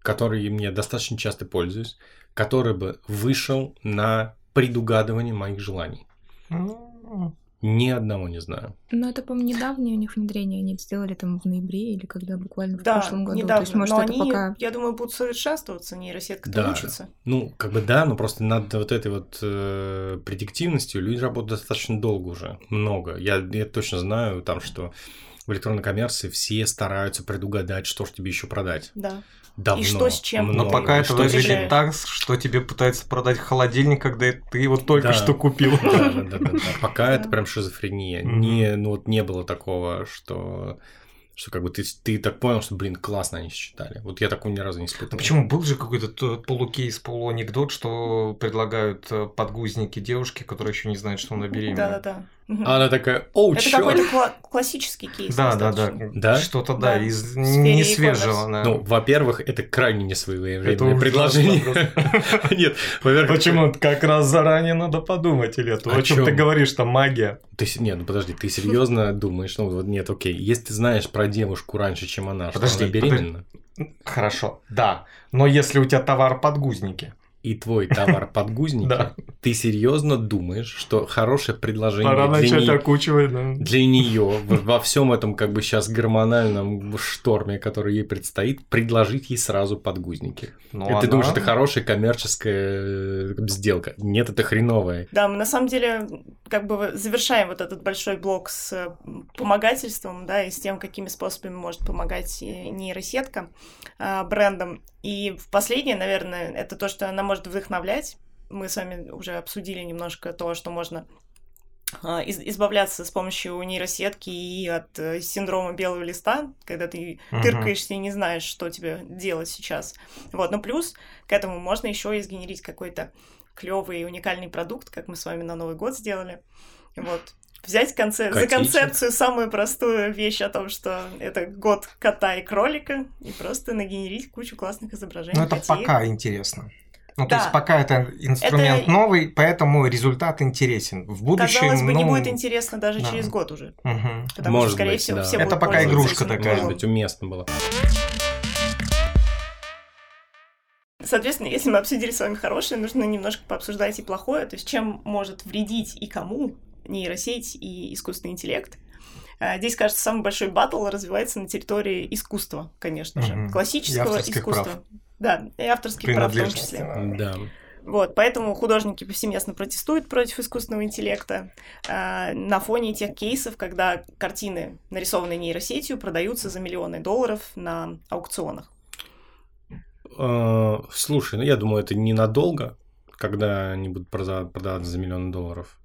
Speaker 2: который мне достаточно часто пользуюсь, который бы вышел на предугадывание моих желаний. Ни одного не знаю.
Speaker 4: Ну, это, по-моему, недавнее у них внедрение. Они это сделали там в ноябре или когда буквально в
Speaker 3: да,
Speaker 4: прошлом году.
Speaker 3: Недавно.
Speaker 4: То есть, может,
Speaker 3: но
Speaker 4: это
Speaker 3: они,
Speaker 4: пока...
Speaker 3: я думаю, будут совершенствоваться, нейросетка
Speaker 2: Да.
Speaker 3: учится.
Speaker 2: Ну, как бы да, но просто над вот этой вот э, предиктивностью люди работают достаточно долго уже, много. Я, я точно знаю там, что в электронной коммерции все стараются предугадать, что же тебе еще продать.
Speaker 3: Да.
Speaker 2: Давно.
Speaker 3: И что с чем.
Speaker 2: много.
Speaker 1: Но пока это
Speaker 2: Что
Speaker 1: выглядит
Speaker 3: решаешь?
Speaker 1: так, что тебе пытаются продать холодильник, когда ты его только
Speaker 2: Да.
Speaker 1: что купил.
Speaker 2: Да, да, да, да, да. Пока это прям шизофрения. Не, ну вот не было такого, что что как бы ты, ты так понял, что, блин, классно они считали. Вот я такого ни разу не испытывал.
Speaker 1: Ну почему? Был же какой-то полукейс, полуанекдот, что предлагают э, подгузники девушке, которая еще не знает, что она беременна.
Speaker 3: Да-да-да.
Speaker 2: А она такая, оу,
Speaker 3: Это
Speaker 2: чёрт!»
Speaker 3: какой-то кла- классический кейс.
Speaker 1: Да, да, да.
Speaker 2: Да?
Speaker 1: Что-то, да,
Speaker 3: Да.
Speaker 1: из не свежего. да.
Speaker 2: Ну, во-первых, это крайне несвоевременное предложение. Нет, во-первых,
Speaker 1: Почему? Как раз заранее надо подумать, или это?
Speaker 2: О
Speaker 1: О чем ты говоришь, там магия.
Speaker 2: Ты, не, ну подожди, ты серьезно думаешь, ну вот нет, окей, если ты знаешь про девушку раньше, чем она, что
Speaker 1: Подожди,
Speaker 2: она беременна,
Speaker 1: Хорошо, да. Но если у тебя товар подгузники,
Speaker 2: и твой товар подгузники,
Speaker 1: Да.
Speaker 2: ты серьезно думаешь, что хорошее предложение
Speaker 1: пора
Speaker 2: для,
Speaker 1: начать
Speaker 2: не-
Speaker 1: окучивать. да.
Speaker 2: для нее во всем этом как бы сейчас гормональном шторме, который ей предстоит, предложить ей сразу подгузники.
Speaker 1: Ну,
Speaker 2: и ты
Speaker 1: она-
Speaker 2: думаешь, это хорошая коммерческая э, сделка. Нет, это хреновая.
Speaker 3: Да, мы на самом деле как бы завершаем вот этот большой блок с э, помогательством, да, и с тем, какими способами может помогать э, нейросетка брендам. И в последнее, наверное, это то, что она может вдохновлять. Мы с вами уже обсудили немножко то, что можно а, из- избавляться с помощью нейросетки и от э, синдрома белого листа, когда ты
Speaker 1: Мгм.
Speaker 3: тыркаешься и не знаешь, что тебе делать сейчас. Вот, но плюс к этому можно еще и сгенерить какой-то клевый и уникальный продукт, как мы с вами на Новый год сделали. Вот. Взять конце... за концепцию самую простую вещь о том, что это год кота и кролика, и просто нагенерить кучу классных изображений.
Speaker 1: Ну, это
Speaker 3: котей.
Speaker 1: пока интересно. Ну, то
Speaker 3: Да.
Speaker 1: есть пока это инструмент
Speaker 3: Это-
Speaker 1: новый, поэтому результат интересен. В будущем,
Speaker 3: Казалось бы, не
Speaker 1: ну,
Speaker 3: будет интересно даже
Speaker 1: да.
Speaker 3: через год уже.
Speaker 1: мгм.
Speaker 3: Потому
Speaker 2: Может
Speaker 3: что, скорее
Speaker 2: быть,
Speaker 3: всего,
Speaker 2: да.
Speaker 3: все
Speaker 1: Это
Speaker 3: будут
Speaker 1: пока игрушка
Speaker 3: этим
Speaker 1: такая.
Speaker 2: Может быть, уместно было.
Speaker 3: Соответственно, если мы обсудили с вами хорошее, нужно немножко пообсуждать и плохое, то есть чем может вредить и кому нейросеть и искусственный интеллект. А, Здесь, кажется, самый большой батл развивается на территории искусства, конечно же.
Speaker 1: И
Speaker 3: Классического
Speaker 1: авторских
Speaker 3: искусства.
Speaker 1: прав.
Speaker 3: Да, и авторских прав в том числе.
Speaker 1: да.
Speaker 3: Вот, поэтому художники повсеместно протестуют против искусственного интеллекта а, на фоне тех кейсов, когда картины, нарисованные нейросетью, продаются за миллионы долларов на аукционах.
Speaker 2: Э, Слушай, ну я думаю, это ненадолго, когда они будут прода- продаваться за миллион долларов.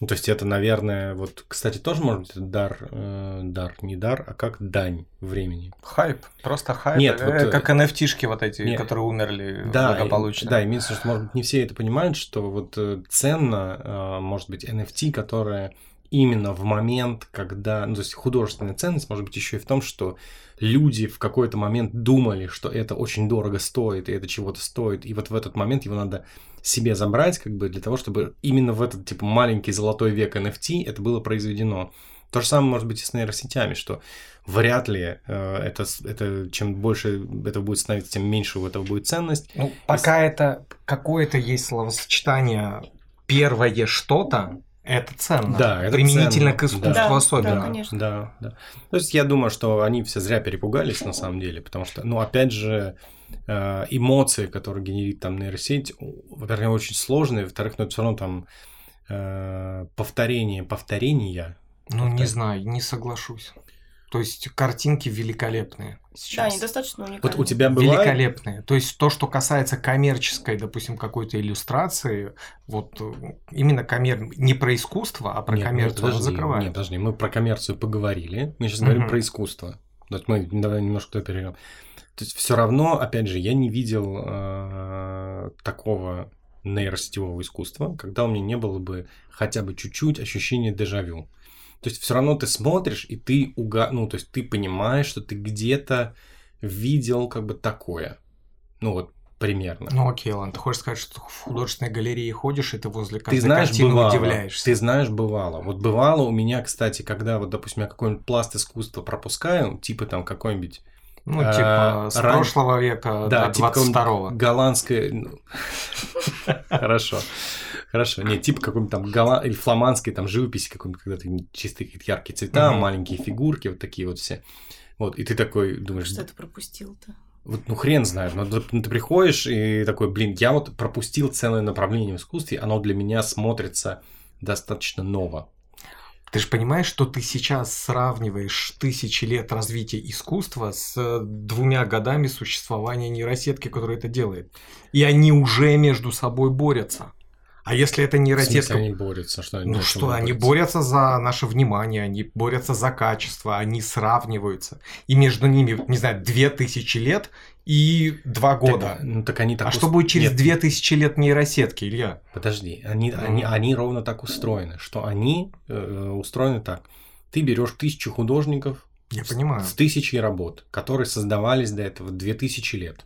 Speaker 2: Ну, то есть это, наверное, вот, кстати, тоже может быть дар, э, дар, не дар, а как дань времени.
Speaker 1: Хайп, просто хайп.
Speaker 2: Нет,
Speaker 1: Э,
Speaker 2: вот, э,
Speaker 1: как NFT-шки вот эти,
Speaker 2: нет.
Speaker 1: которые умерли
Speaker 2: Да,
Speaker 1: благополучно.
Speaker 2: да, имеется в виду, что, может быть, не все это понимают, что вот э, ценно, э, может быть, NFT, которая именно в момент, когда, ну, то есть художественная ценность может быть еще и в том, что люди в какой-то момент думали, что это очень дорого стоит, и это чего-то стоит, и вот в этот момент его надо себе забрать, как бы для того, чтобы именно в этот, типа, маленький золотой век NFT это было произведено. То же самое может быть и с нейросетями, что вряд ли э, это, это чем больше этого будет становиться, тем меньше у этого будет ценность.
Speaker 1: Ну, пока это какое-то есть словосочетание первое что-то, это ценно.
Speaker 2: Да, это
Speaker 1: Применительно
Speaker 2: ценно,
Speaker 1: к искусству
Speaker 2: да.
Speaker 1: Особенно.
Speaker 3: да, конечно.
Speaker 2: Да, да. То есть я думаю, что они все зря перепугались на самом деле, потому что, ну, опять же, э, эмоции, которые генерит там нейросеть, во-первых, очень сложные, во-вторых, ну, это все равно там э, повторение повторения.
Speaker 1: Ну, не
Speaker 2: Так.
Speaker 1: знаю, не соглашусь. То есть картинки великолепные
Speaker 3: Да,
Speaker 1: сейчас.
Speaker 3: они достаточно уникальны.
Speaker 2: Вот у тебя бывает...
Speaker 1: Великолепные. То есть то, что касается коммерческой, допустим, какой-то иллюстрации, вот э, именно коммер... не про искусство, а про
Speaker 2: Нет,
Speaker 1: коммерцию
Speaker 2: нет, подожди,
Speaker 1: закрывает.
Speaker 2: Нет, подожди, мы про коммерцию поговорили, мы сейчас говорим
Speaker 1: Мгм.
Speaker 2: про искусство. Вот мы давай немножко туда перейдем. То есть все равно, опять же, я не видел э, такого нейросетевого искусства, когда у меня не было бы хотя бы чуть-чуть ощущения дежавю. То есть все равно ты смотришь, и ты уга... ну, то есть ты понимаешь, что ты где-то видел как бы такое. Ну вот примерно.
Speaker 1: Ну окей, ладно, ты хочешь сказать, что в художественной галерее ходишь, и ты возле
Speaker 2: Ты
Speaker 1: каждой
Speaker 2: знаешь,
Speaker 1: картины
Speaker 2: бывало.
Speaker 1: удивляешься.
Speaker 2: Ты знаешь, бывало. Вот бывало у меня, кстати, когда вот, допустим, я какой-нибудь пласт искусства пропускаю, типа там какой-нибудь
Speaker 1: Ну, типа, а, с ран... прошлого века да, до 22-го.
Speaker 2: Типа голландское... Ну, хорошо. Хорошо. Нет, типа какой-нибудь там гола... или фламандской там живописи какой-нибудь, когда то чистые яркие цвета, маленькие фигурки, вот такие вот все. Вот, и ты такой думаешь...
Speaker 3: Что ты пропустил-то?
Speaker 2: Вот, ну, хрен знает, но ты, ты приходишь и такой, блин, я вот пропустил целое направление в искусстве, оно для меня смотрится достаточно ново.
Speaker 1: Ты же понимаешь, что ты сейчас сравниваешь тысячи лет развития искусства с э, двумя годами существования нейросетки, которая это делает. И они уже между собой борются. А если это нейросетка...
Speaker 2: они борются? Что
Speaker 1: они ну что, они борются за наше внимание, они борются за качество, они сравниваются. И между ними, не знаю, две тысячи лет и два года.
Speaker 2: Так, ну, так они так
Speaker 1: а ус... что будет через две тысячи лет нейросетки, Илья?
Speaker 2: Подожди, они, mm. они, они ровно так устроены, что они э, устроены так. Ты берешь тысячу художников
Speaker 1: Я с, понимаю.
Speaker 2: с тысячей работ, которые создавались до этого две тысячи лет.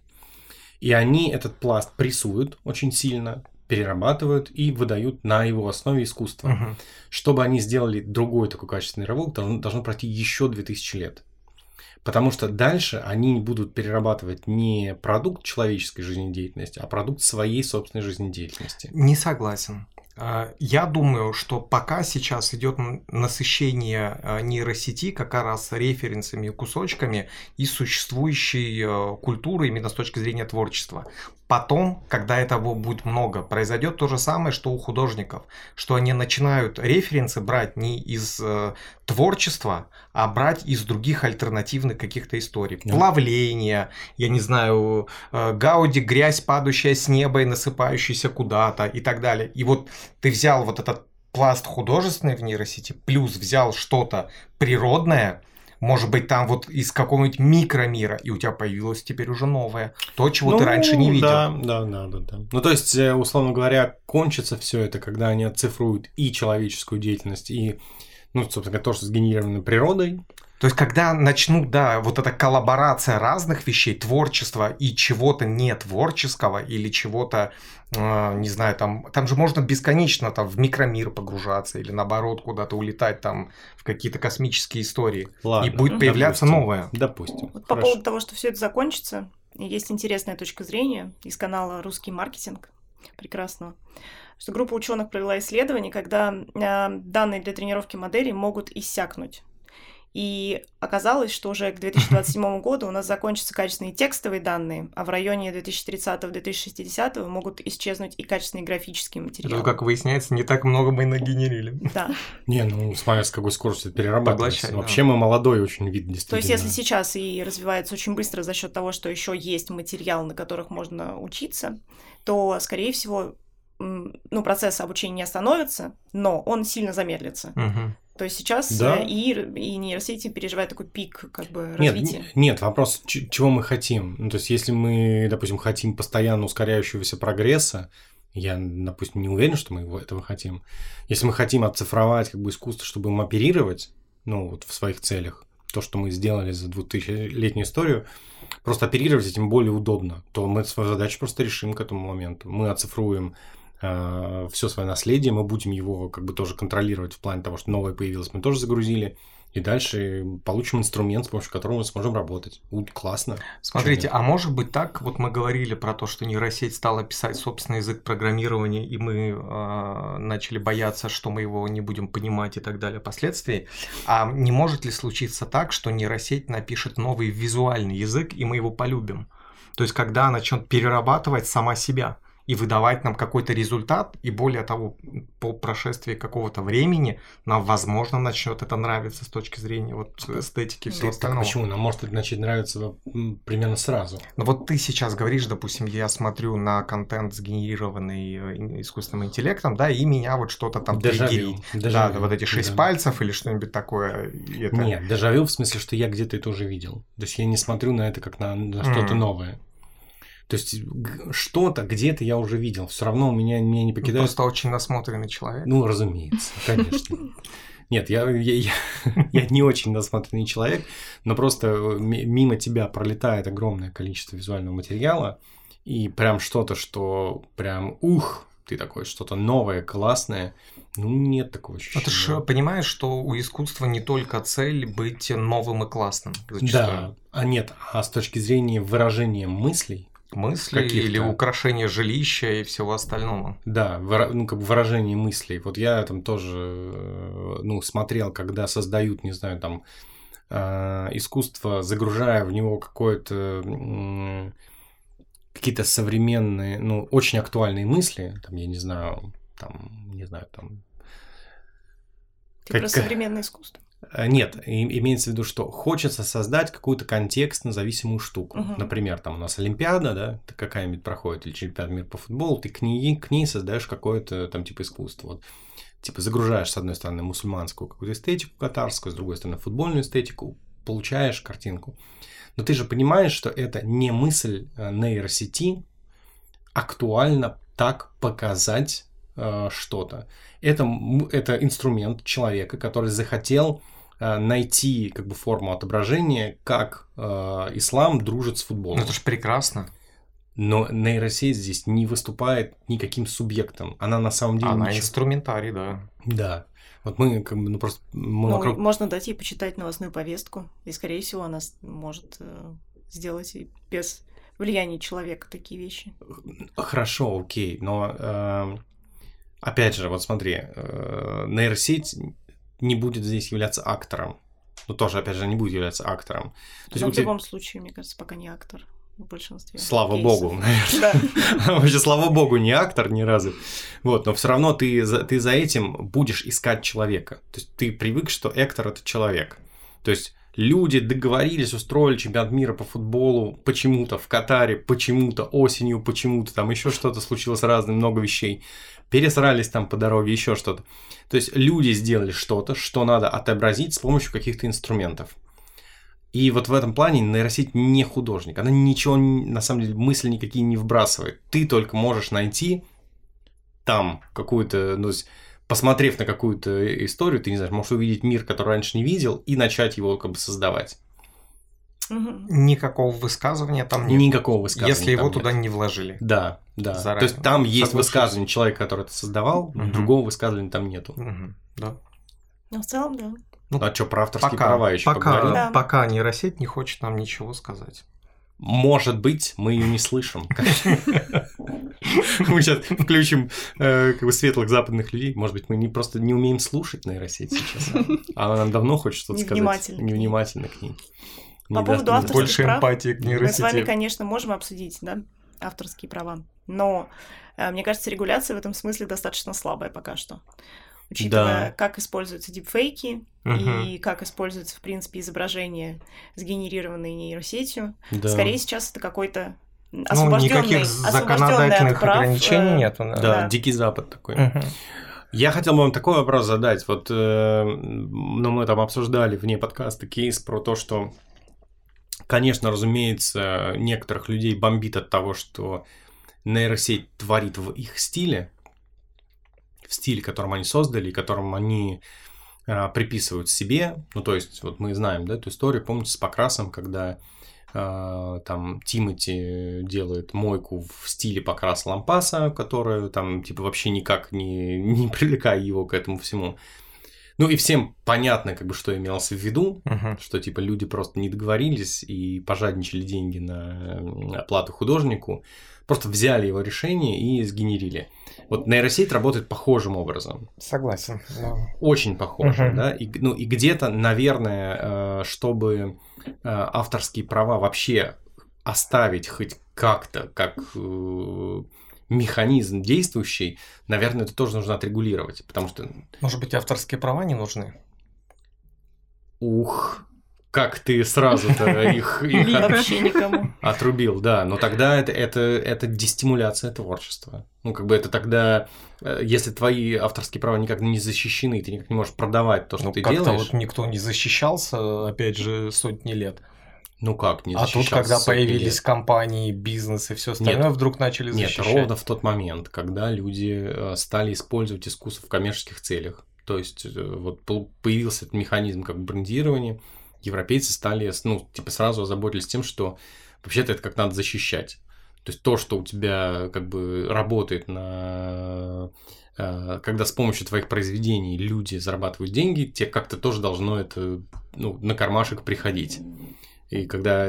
Speaker 2: И они этот пласт прессуют очень сильно, перерабатывают и выдают на его основе искусство. Угу. Чтобы они сделали другой такой качественный рывок, должно, должно пройти еще 2000 лет. Потому что дальше они будут перерабатывать не продукт человеческой жизнедеятельности, а продукт своей собственной жизнедеятельности.
Speaker 1: Не согласен. А, я думаю, что пока сейчас идет насыщение а, нейросети как раз референсами и кусочками из существующей а, культуры именно с точки зрения творчества. Потом, когда этого будет много, произойдет то же самое, что у художников, что они начинают референсы брать не из э, творчества, а брать из других альтернативных каких-то историй. Yeah. Плавление, я не знаю, э, Гауди, грязь, падающая с неба и насыпающаяся куда-то и так далее. И вот ты взял вот этот пласт художественной в нейросети, плюс взял что-то природное, может быть, там вот из какого-нибудь микромира, и у тебя появилось теперь уже новое, то, чего ну, ты раньше не видел.
Speaker 2: Да, да, да, да, да. Ну, то есть, э, условно говоря, кончится все это, когда они оцифруют и человеческую деятельность, и, ну, собственно, то, что сгенерировано природой,
Speaker 1: то есть, когда начнут, да, вот эта коллаборация разных вещей, творчества и чего-то не творческого или чего-то, э, не знаю, там, там же можно бесконечно там в микромир погружаться или наоборот куда-то улетать там в какие-то космические истории. Ладно, и будет появляться
Speaker 2: допустим,
Speaker 1: новое.
Speaker 2: Допустим.
Speaker 3: Вот по поводу того, что все это закончится, есть интересная точка зрения из канала «Русский маркетинг» прекрасного что группа ученых провела исследование, когда э, данные для тренировки моделей могут иссякнуть. И оказалось, что уже к 2027 году у нас закончатся качественные текстовые данные, а в районе 2030-2060 могут исчезнуть и качественные графические материалы.
Speaker 1: Это, как выясняется, не так много мы нагенерили.
Speaker 3: Да.
Speaker 2: Не, ну смотря с какой скоростью это перерабатывается. Вообще мы молодой очень вид действительно.
Speaker 3: То есть если сейчас и развивается очень быстро за счет того, что еще есть материал, на которых можно учиться, то, скорее всего, ну, процесс обучения не остановится, но он сильно замедлится.
Speaker 1: Угу.
Speaker 3: То есть сейчас да. Э, и, и нейросети переживают такой пик как бы развития.
Speaker 2: Нет, нет вопрос, чего мы хотим. Ну, то есть если мы, допустим, хотим постоянно ускоряющегося прогресса, я, допустим, не уверен, что мы этого хотим. Если мы хотим оцифровать как бы искусство, чтобы им оперировать, ну, вот в своих целях, то, что мы сделали за 2000-летнюю историю, просто оперировать этим более удобно, то мы свою задачу просто решим к этому моменту. Мы оцифруем Э, все свое наследие, мы будем его как бы тоже контролировать в плане того, что новое появилось, мы тоже загрузили, и дальше получим инструмент, с помощью которого мы сможем работать. У, классно.
Speaker 1: Смотрите, а может быть так, вот мы говорили про то, что нейросеть стала писать собственный язык программирования, и мы э, начали бояться, что мы его не будем понимать и так далее последствий. А не может ли случиться так, что нейросеть напишет новый визуальный язык, и мы его полюбим? То есть, когда она начнет перерабатывать сама себя – и выдавать нам какой-то результат, и более того, по прошествии какого-то времени нам, возможно, начнет это нравиться с точки зрения вот эстетики и всего
Speaker 2: так, остального. почему? Нам может начать нравиться примерно сразу.
Speaker 1: Ну вот ты сейчас говоришь, допустим, я смотрю на контент, сгенерированный э, искусственным интеллектом, да, и меня вот что-то там
Speaker 2: триггерит.
Speaker 1: Да, вот эти шесть да. пальцев или что-нибудь такое.
Speaker 2: Это... Нет, дежавю в смысле, что я где-то это уже видел. То есть я не смотрю на это как на, на что-то mm. новое. То есть что-то где-то я уже видел. Все равно у меня, меня не покидает.
Speaker 1: Просто очень насмотренный человек.
Speaker 2: Ну, разумеется, конечно. Нет, я, я, я, я не очень насмотренный человек, но просто э, мимо тебя пролетает огромное количество визуального материала, и прям что-то, что прям ух, ты такой, что-то новое, классное. Ну, нет такого ощущения.
Speaker 1: А ты же понимаешь, что у искусства не только цель быть новым и классным.
Speaker 2: Зачастую. Да, а нет, а с точки зрения выражения мыслей,
Speaker 1: мысли или украшения жилища и всего остального.
Speaker 2: Да, ну, как бы выражение мыслей. Вот я там тоже э, ну, смотрел, когда создают, не знаю, там э, искусство, загружая в него какое-то какие-то современные, ну, очень актуальные мысли, там, я не знаю, там, не знаю, там...
Speaker 3: Ты как... про современное искусство?
Speaker 2: Э, нет, имеется в виду, что хочется создать какую-то контекстно зависимую штуку. Угу. Например, там у нас Олимпиада, да, какая-нибудь проходит, или чемпионат мира по футболу, ты к ней, к ней создаешь какое-то там типа искусство. Вот. Типа загружаешь, с одной стороны, мусульманскую какую-то эстетику катарскую, с другой стороны, футбольную эстетику, получаешь картинку. Но ты же понимаешь, что это не мысль э, нейросети актуально так показать э, что-то. Это, это инструмент человека, который захотел найти как бы форму отображения, как э, ислам дружит с футболом.
Speaker 1: Ну, это же прекрасно.
Speaker 2: Но нейросеть здесь не выступает никаким субъектом. Она на самом деле...
Speaker 1: Она ничего... инструментарий, да.
Speaker 2: Да. Вот мы как бы, ну просто... Мы
Speaker 3: ну, вокруг... Можно дать ей почитать новостную повестку, и, скорее всего, она может э, сделать без влияния человека такие вещи.
Speaker 2: Хорошо, окей, но э, опять же, вот смотри, э, нейросеть не будет здесь являться актором. Ну, тоже, опять же, не будет являться актором.
Speaker 3: То есть, в тебя... любом случае, мне кажется, пока не актор в большинстве.
Speaker 2: Слава кейсов. богу, наверное. Да. Вообще, слава богу, не актор ни разу. Вот, но все равно ты, ты за этим будешь искать человека. То есть ты привык, что актор это человек. То есть люди договорились, устроили чемпионат мира по футболу почему-то в Катаре, почему-то осенью, почему-то там еще что-то случилось разное, много вещей. Пересрались там по дороге, еще что-то. То есть люди сделали что-то, что надо отобразить с помощью каких-то инструментов. И вот в этом плане нейросеть не художник. Она ничего, на самом деле, мысли никакие не вбрасывает. Ты только можешь найти там какую-то, ну, посмотрев на какую-то историю, ты не знаешь, можешь увидеть мир, который раньше не видел, и начать его как бы создавать.
Speaker 1: Никакого высказывания там нет.
Speaker 2: Никакого высказывания.
Speaker 1: Если его туда не вложили.
Speaker 2: Да, да. Заранее. То есть там есть высказывание человека, который это создавал, угу. другого высказывания там нету.
Speaker 1: Угу. Да.
Speaker 3: Ну, в целом, да.
Speaker 2: Ну, а что, про авторские пока, права еще
Speaker 1: пока, поговорим? Да. Пока нейросеть не хочет нам ничего сказать.
Speaker 2: Может быть, мы ее не слышим. Мы сейчас включим э, как бы светлых западных людей. Может быть, мы не просто не умеем слушать нейросеть сейчас. А она нам давно хочет что-то сказать. Невнимательно к ней.
Speaker 3: По поводу авторских
Speaker 1: Больше эмпатии к нейросети.
Speaker 3: Мы с вами, конечно, можем обсудить, да, авторские права. Но э, мне кажется, регуляция в этом смысле достаточно слабая пока что учитывая, да. как используются дипфейки угу. и как используются, в принципе, изображения, сгенерированные нейросетью. Да. Скорее, сейчас это какой-то ну, никаких законодательных прав,
Speaker 1: ограничений э, нет. Да.
Speaker 2: да, Дикий Запад такой. Угу. Я хотел бы вам такой вопрос задать. Вот, э, ну, мы там обсуждали вне подкаста кейс про то, что, конечно, разумеется, некоторых людей бомбит от того, что нейросеть творит в их стиле, в стиле, которым они создали, которым они э, приписывают себе. Ну, то есть, вот мы знаем, да, эту историю, помните, с покрасом, когда там Тимати делает мойку в стиле покраса лампаса, которая там, типа, вообще никак не, не привлекая его к этому всему. Ну и всем понятно, как бы, что имелось в виду, uh-huh. что типа люди просто не договорились и пожадничали деньги на оплату художнику, просто взяли его решение и сгенерили. Вот нейросеть работает похожим образом.
Speaker 1: Согласен. Да.
Speaker 2: Очень похоже, uh-huh. да. И, ну и где-то, наверное, э, чтобы э, авторские права вообще оставить хоть как-то, как э, механизм действующий, наверное, это тоже нужно отрегулировать, потому что...
Speaker 1: Может быть, авторские права не нужны?
Speaker 2: Ух, как ты сразу-то их, их
Speaker 3: вообще никому
Speaker 2: отрубил, да. Но тогда это, это, это дестимуляция творчества. Ну, как бы это тогда, э, если твои авторские права никак не защищены, ты никак не можешь продавать то, что ну, ты как-то делаешь. вот
Speaker 1: никто не защищался, опять же, сотни лет.
Speaker 2: Ну как, не
Speaker 1: А тут, когда появились лет. компании, бизнес и все остальное, нет, вдруг начали защищать.
Speaker 2: Нет, ровно в тот момент, когда люди э, стали использовать искусство в коммерческих целях. То есть э, вот появился этот механизм как брендирования, европейцы стали, ну, типа сразу озаботились тем, что вообще-то это как надо защищать. То есть то, что у тебя как бы работает на э, когда с помощью твоих произведений люди зарабатывают деньги, тебе как-то тоже должно это ну, на кармашек приходить. И когда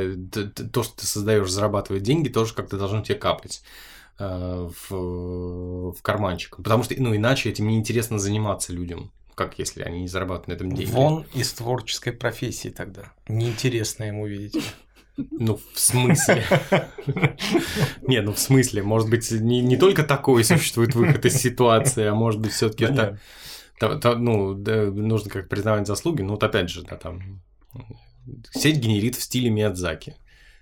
Speaker 2: то, что ты создаешь, зарабатывает деньги, тоже как-то должно тебе капать э, в, в карманчик. Потому что, ну, иначе этим неинтересно заниматься людям. Как если они не зарабатывают на этом деньги?
Speaker 1: Вон из творческой профессии тогда. Неинтересно ему видеть.
Speaker 2: Ну, в смысле? Не, ну в смысле, может быть, не, не только такой существует выход из ситуации, а может быть, все-таки это. Ну, нужно как признавать заслуги. Ну, вот опять же, да, там сеть генерит в стиле Миядзаки.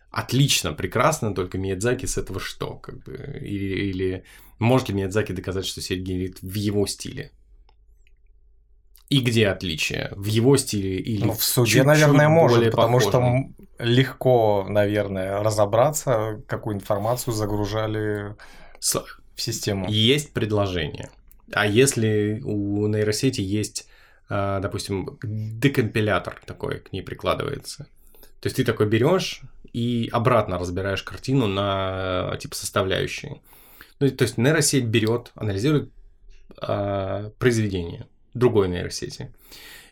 Speaker 2: Отлично, прекрасно, только Миядзаки с этого что? Как бы, или, или может ли Миядзаки доказать, что сеть генерит в его стиле? И где отличие? В его стиле или
Speaker 1: ну, в суде, чуть-чуть наверное, может, потому похожем? что легко, наверное, разобраться, какую информацию загружали С... в систему.
Speaker 2: Есть предложение. А если у нейросети есть, а, допустим, декомпилятор такой к ней прикладывается, то есть ты такой берешь и обратно разбираешь картину на типа составляющие. Ну, то есть нейросеть берет, анализирует э, произведение другой нейросети.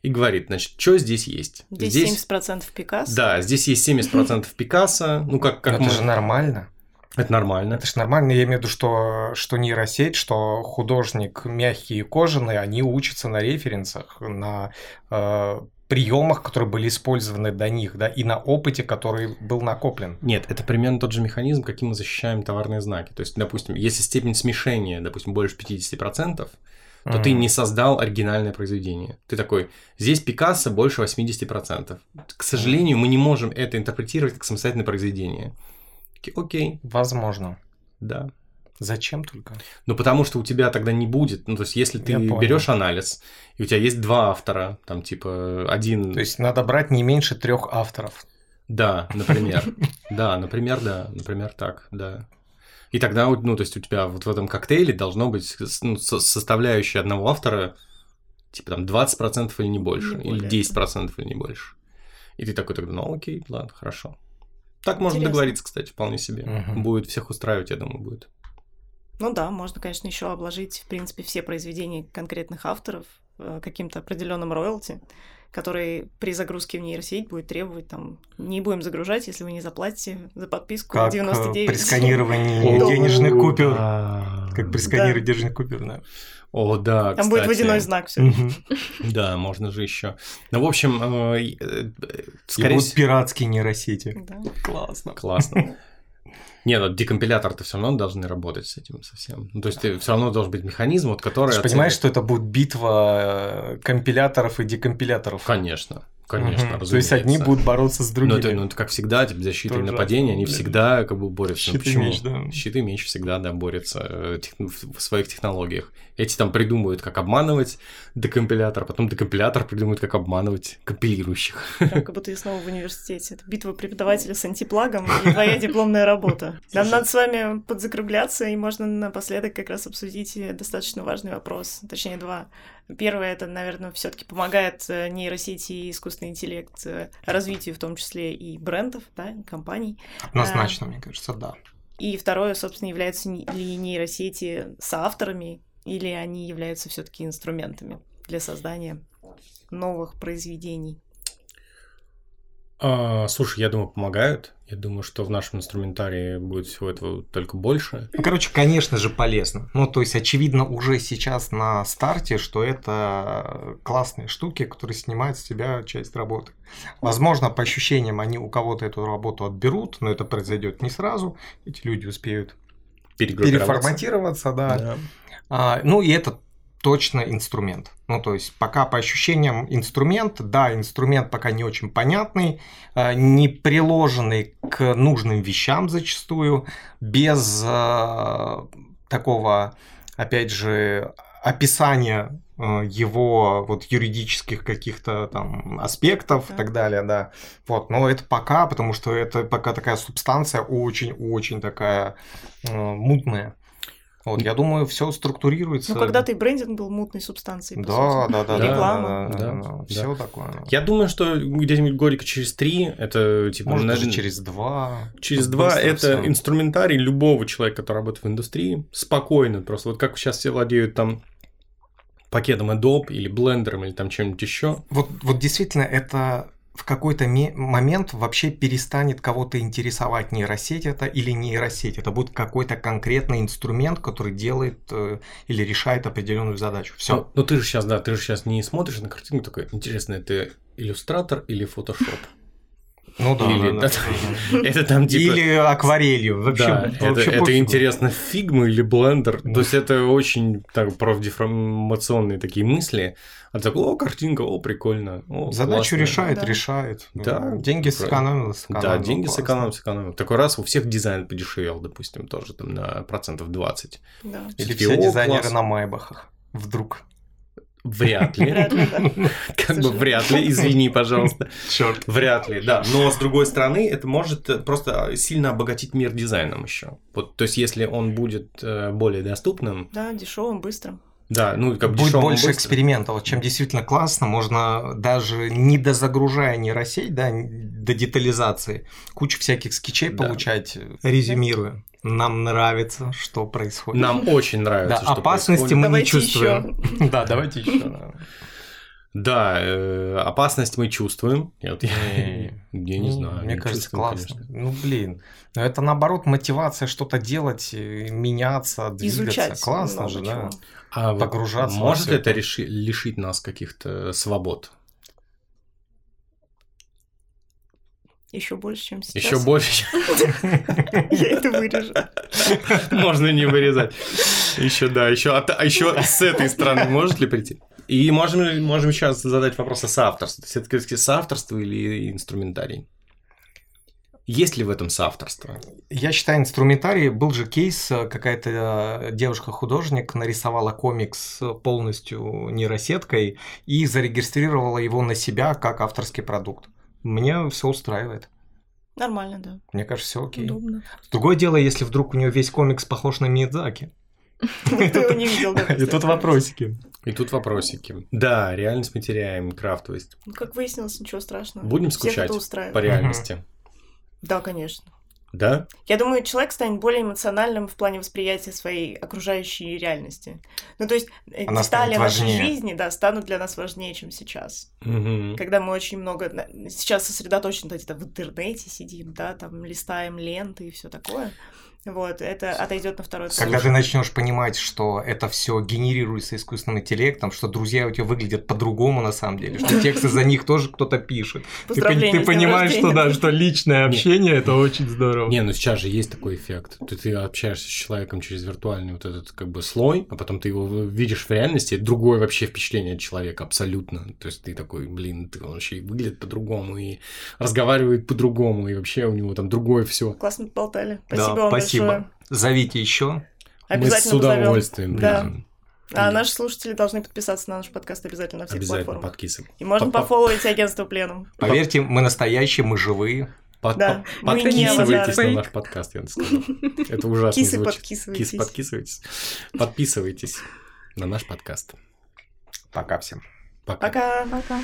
Speaker 2: И говорит, значит, что здесь есть?
Speaker 3: Здесь, здесь 70% Пикассо.
Speaker 2: Да, здесь есть 70% Пикассо. Ну, как, как
Speaker 1: Это мы... же нормально.
Speaker 2: Это нормально.
Speaker 1: Это же нормально. Я имею в виду, что, что нейросеть, что художник мягкий и кожаный, они учатся на референсах, на э, приемах, которые были использованы до них, да, и на опыте, который был накоплен.
Speaker 2: Нет, это примерно тот же механизм, каким мы защищаем товарные знаки. То есть, допустим, если степень смешения, допустим, больше 50%, то mm-hmm. ты не создал оригинальное произведение. Ты такой, здесь Пикассо больше 80%. К сожалению, мы не можем это интерпретировать как самостоятельное произведение. Окей.
Speaker 1: Возможно.
Speaker 2: Да.
Speaker 1: Зачем только?
Speaker 2: Ну, потому что у тебя тогда не будет. Ну, то есть, если ты берешь анализ, и у тебя есть два автора, там, типа, один.
Speaker 1: То есть, надо брать не меньше трех авторов.
Speaker 2: Да, например. Да, например, да. Например, так, да. И тогда, ну, то есть у тебя вот в этом коктейле должно быть ну, составляющая одного автора, типа там 20% или не больше, не или 10% или не больше. И ты такой тогда, ну окей, ладно, хорошо. Так Интересно. можно договориться, кстати, вполне себе. Угу. Будет всех устраивать, я думаю, будет.
Speaker 3: Ну да, можно, конечно, еще обложить, в принципе, все произведения конкретных авторов э, каким-то определенным роялти который при загрузке в нейросеть будет требовать там не будем загружать, если вы не заплатите за подписку
Speaker 1: как 99 при сканировании денежных купюр. Как при сканировании денежных купюр, да.
Speaker 2: О, да,
Speaker 3: Там будет водяной знак все.
Speaker 2: Да, можно же еще. Ну, в общем, э,
Speaker 1: э, скорее всего... пиратские нейросети.
Speaker 2: Классно. Классно. Не, ну декомпилятор-то все равно должны работать с этим совсем. Ну, то есть все равно должен быть механизм, вот который.
Speaker 1: Ты же понимаешь, что это будет битва э, компиляторов и декомпиляторов?
Speaker 2: Конечно. Конечно, угу.
Speaker 1: То есть одни будут бороться с другими.
Speaker 2: Ну, это, ну, это как всегда, типа, защита и нападение, они всегда как бы борются.
Speaker 1: Щит ну, и меч, да.
Speaker 2: Щит и меч всегда, да, борются э, в своих технологиях. Эти там придумывают, как обманывать декомпилятор, потом декомпилятор придумывает, как обманывать компилирующих.
Speaker 3: как будто я снова в университете. Это битва преподавателя с антиплагом и твоя дипломная работа. Нам надо с вами подзакругляться, и можно напоследок как раз обсудить достаточно важный вопрос, точнее два. Первое, это, наверное, все таки помогает э, нейросети и искусственный интеллект э, развитию, в том числе и брендов, да, и компаний.
Speaker 1: Однозначно, а, мне кажется, да.
Speaker 3: И второе, собственно, являются ли нейросети соавторами, или они являются все таки инструментами для создания новых произведений.
Speaker 2: А, слушай, я думаю, помогают. Я думаю, что в нашем инструментарии будет всего этого только больше.
Speaker 1: Ну, короче, конечно же, полезно. Ну, то есть, очевидно, уже сейчас на старте, что это классные штуки, которые снимают с тебя часть работы. Возможно, по ощущениям, они у кого-то эту работу отберут, но это произойдет не сразу. Эти люди успеют переформатироваться, да. да. А, ну, и это точно инструмент. Ну, то есть, пока по ощущениям инструмент, да, инструмент пока не очень понятный, э, не приложенный к нужным вещам зачастую, без э, такого, опять же, описания э, его вот юридических каких-то там аспектов да. и так далее, да. Вот, но это пока, потому что это пока такая субстанция очень-очень такая э, мутная. Вот, я думаю, все структурируется.
Speaker 3: Ну, когда-то и брендинг был мутной субстанцией.
Speaker 1: Да, да, да,
Speaker 3: да. Реклама.
Speaker 1: Да, да, да, да. Все такое.
Speaker 2: Я думаю, что где-нибудь годика через три, это типа...
Speaker 1: Может, даже через два.
Speaker 2: Через два это всё. инструментарий любого человека, который работает в индустрии, спокойно просто. Вот как сейчас все владеют там пакетом Adobe или блендером или там чем-нибудь еще.
Speaker 1: Вот, вот действительно, это в какой-то момент вообще перестанет кого-то интересовать нейросеть это или нейросеть. Это будет какой-то конкретный инструмент, который делает э, или решает определенную задачу. Все.
Speaker 2: Ну, ну ты же сейчас, да, ты же сейчас не смотришь на картинку такой, интересно, это иллюстратор или фотошоп?
Speaker 1: Ну да,
Speaker 2: или,
Speaker 1: да,
Speaker 2: да. это там типа...
Speaker 1: Или акварелью. Вообще,
Speaker 2: да, вообще это, это интересно, Figma или Blender. Да. То есть это очень так профдеформационные такие мысли. А так, о, картинка, о, прикольно. О,
Speaker 1: Задачу
Speaker 2: классно.
Speaker 1: решает,
Speaker 3: да.
Speaker 1: решает.
Speaker 2: Да.
Speaker 1: Деньги сэкономил, сэкономил.
Speaker 2: Да, деньги сэкономил, сэкономил. Такой раз у всех дизайн подешевел, допустим, тоже там на процентов 20.
Speaker 3: Да.
Speaker 1: Или все дизайнеры на майбахах. Вдруг.
Speaker 2: Вряд ли. Как бы вряд ли, извини, пожалуйста.
Speaker 1: Черт.
Speaker 2: Вряд ли, да. Но с другой стороны, это может просто сильно обогатить мир дизайном еще. Вот, то есть, если он будет э, более доступным.
Speaker 3: Да, дешевым, быстрым.
Speaker 2: Да, ну как
Speaker 1: будет больше быстро. экспериментов, чем действительно классно, можно даже не дозагружая нейросеть, да, до детализации, кучу всяких скетчей да. получать, резюмируя. Нам нравится, что происходит.
Speaker 2: Нам очень нравится,
Speaker 1: да,
Speaker 2: что
Speaker 1: опасности
Speaker 2: происходит.
Speaker 1: мы
Speaker 3: давайте
Speaker 1: не чувствуем. Да, давайте еще.
Speaker 2: Да, э, опасность мы чувствуем. Я, я не
Speaker 1: Ну,
Speaker 2: знаю.
Speaker 1: Мне
Speaker 2: не
Speaker 1: кажется, классно.
Speaker 2: конечно.
Speaker 1: Ну, блин. Но это наоборот мотивация что-то делать, э, меняться, двигаться.
Speaker 3: Изучать
Speaker 1: Классно же, да.
Speaker 2: А
Speaker 1: Погружаться
Speaker 2: может это
Speaker 1: это.
Speaker 2: реши- лишить нас каких-то свобод?
Speaker 3: Еще больше, чем сейчас.
Speaker 2: Еще больше
Speaker 3: Я это вырежу.
Speaker 2: можно не вырезать. Еще да, еще а еще с этой стороны может ли прийти? И можем ли- можем сейчас задать вопрос о соавторстве. Все-таки соавторство или инструментарий? Есть ли в этом соавторство?
Speaker 1: Я считаю, инструментарий. Был же кейс, э, какая-то э, девушка-художник нарисовала комикс полностью нейросеткой и зарегистрировала его на себя как авторский продукт. Мне все устраивает.
Speaker 3: Нормально, да.
Speaker 1: Мне кажется, все окей.
Speaker 3: Удобно.
Speaker 1: Другое дело, если вдруг у нее весь комикс похож на Мидзаки.
Speaker 3: Никто его не видел. да,
Speaker 1: И тут вопросики.
Speaker 2: И тут вопросики. Да, реальность мы теряем, крафтовость.
Speaker 3: Ну, Как выяснилось, ничего страшного.
Speaker 2: Будем скучать по реальности.
Speaker 3: Да, конечно.
Speaker 2: Да?
Speaker 3: Я думаю, человек станет более эмоциональным в плане восприятия своей окружающей реальности. Ну, то есть э,
Speaker 1: Она
Speaker 3: детали нашей
Speaker 1: важнее.
Speaker 3: жизни, да, станут для нас важнее, чем сейчас.
Speaker 2: Мгм.
Speaker 3: Когда мы очень много сейчас сосредоточены где-то в интернете сидим, да, там листаем ленты и все такое. Вот, это отойдет на второй.
Speaker 1: Когда ты начнешь понимать, что это все генерируется искусственным интеллектом, что друзья у тебя выглядят по-другому на самом деле, что тексты за них тоже кто-то пишет. Ты, ты понимаешь, что да, что личное общение это очень здорово.
Speaker 2: Не, ну сейчас же есть такой эффект. Ты, ты общаешься с человеком через виртуальный вот этот как бы слой, а потом ты его видишь в реальности, это другое вообще впечатление от человека абсолютно. То есть ты такой, блин, ты, он вообще и выглядит по-другому, и разговаривает по-другому, и вообще у него там другое все.
Speaker 3: Классно поболтали.
Speaker 1: Да,
Speaker 3: Спасибо вам
Speaker 1: спасибо.
Speaker 3: Большое.
Speaker 1: Зовите еще.
Speaker 2: Мы с
Speaker 3: Обязательно
Speaker 2: удовольствием
Speaker 3: Да. А наши слушатели должны подписаться на наш подкаст обязательно на всех
Speaker 2: Обязательно
Speaker 3: платформах.
Speaker 2: подкисывай.
Speaker 3: И можно
Speaker 2: По- по-
Speaker 3: пофолловить агентство Пленум.
Speaker 1: Поверьте, мы настоящие, мы живые.
Speaker 2: Под-
Speaker 3: Да,
Speaker 2: под-
Speaker 3: мы не
Speaker 2: Подписывайтесь на наш подкаст, я сказал. Это ужасно
Speaker 3: Кисы
Speaker 2: звучит.
Speaker 3: подкисывайтесь.
Speaker 2: Кисы подписывайтесь. Подписывайтесь на наш подкаст.
Speaker 1: Пока всем.
Speaker 2: Пока.
Speaker 3: Пока.
Speaker 4: Пока.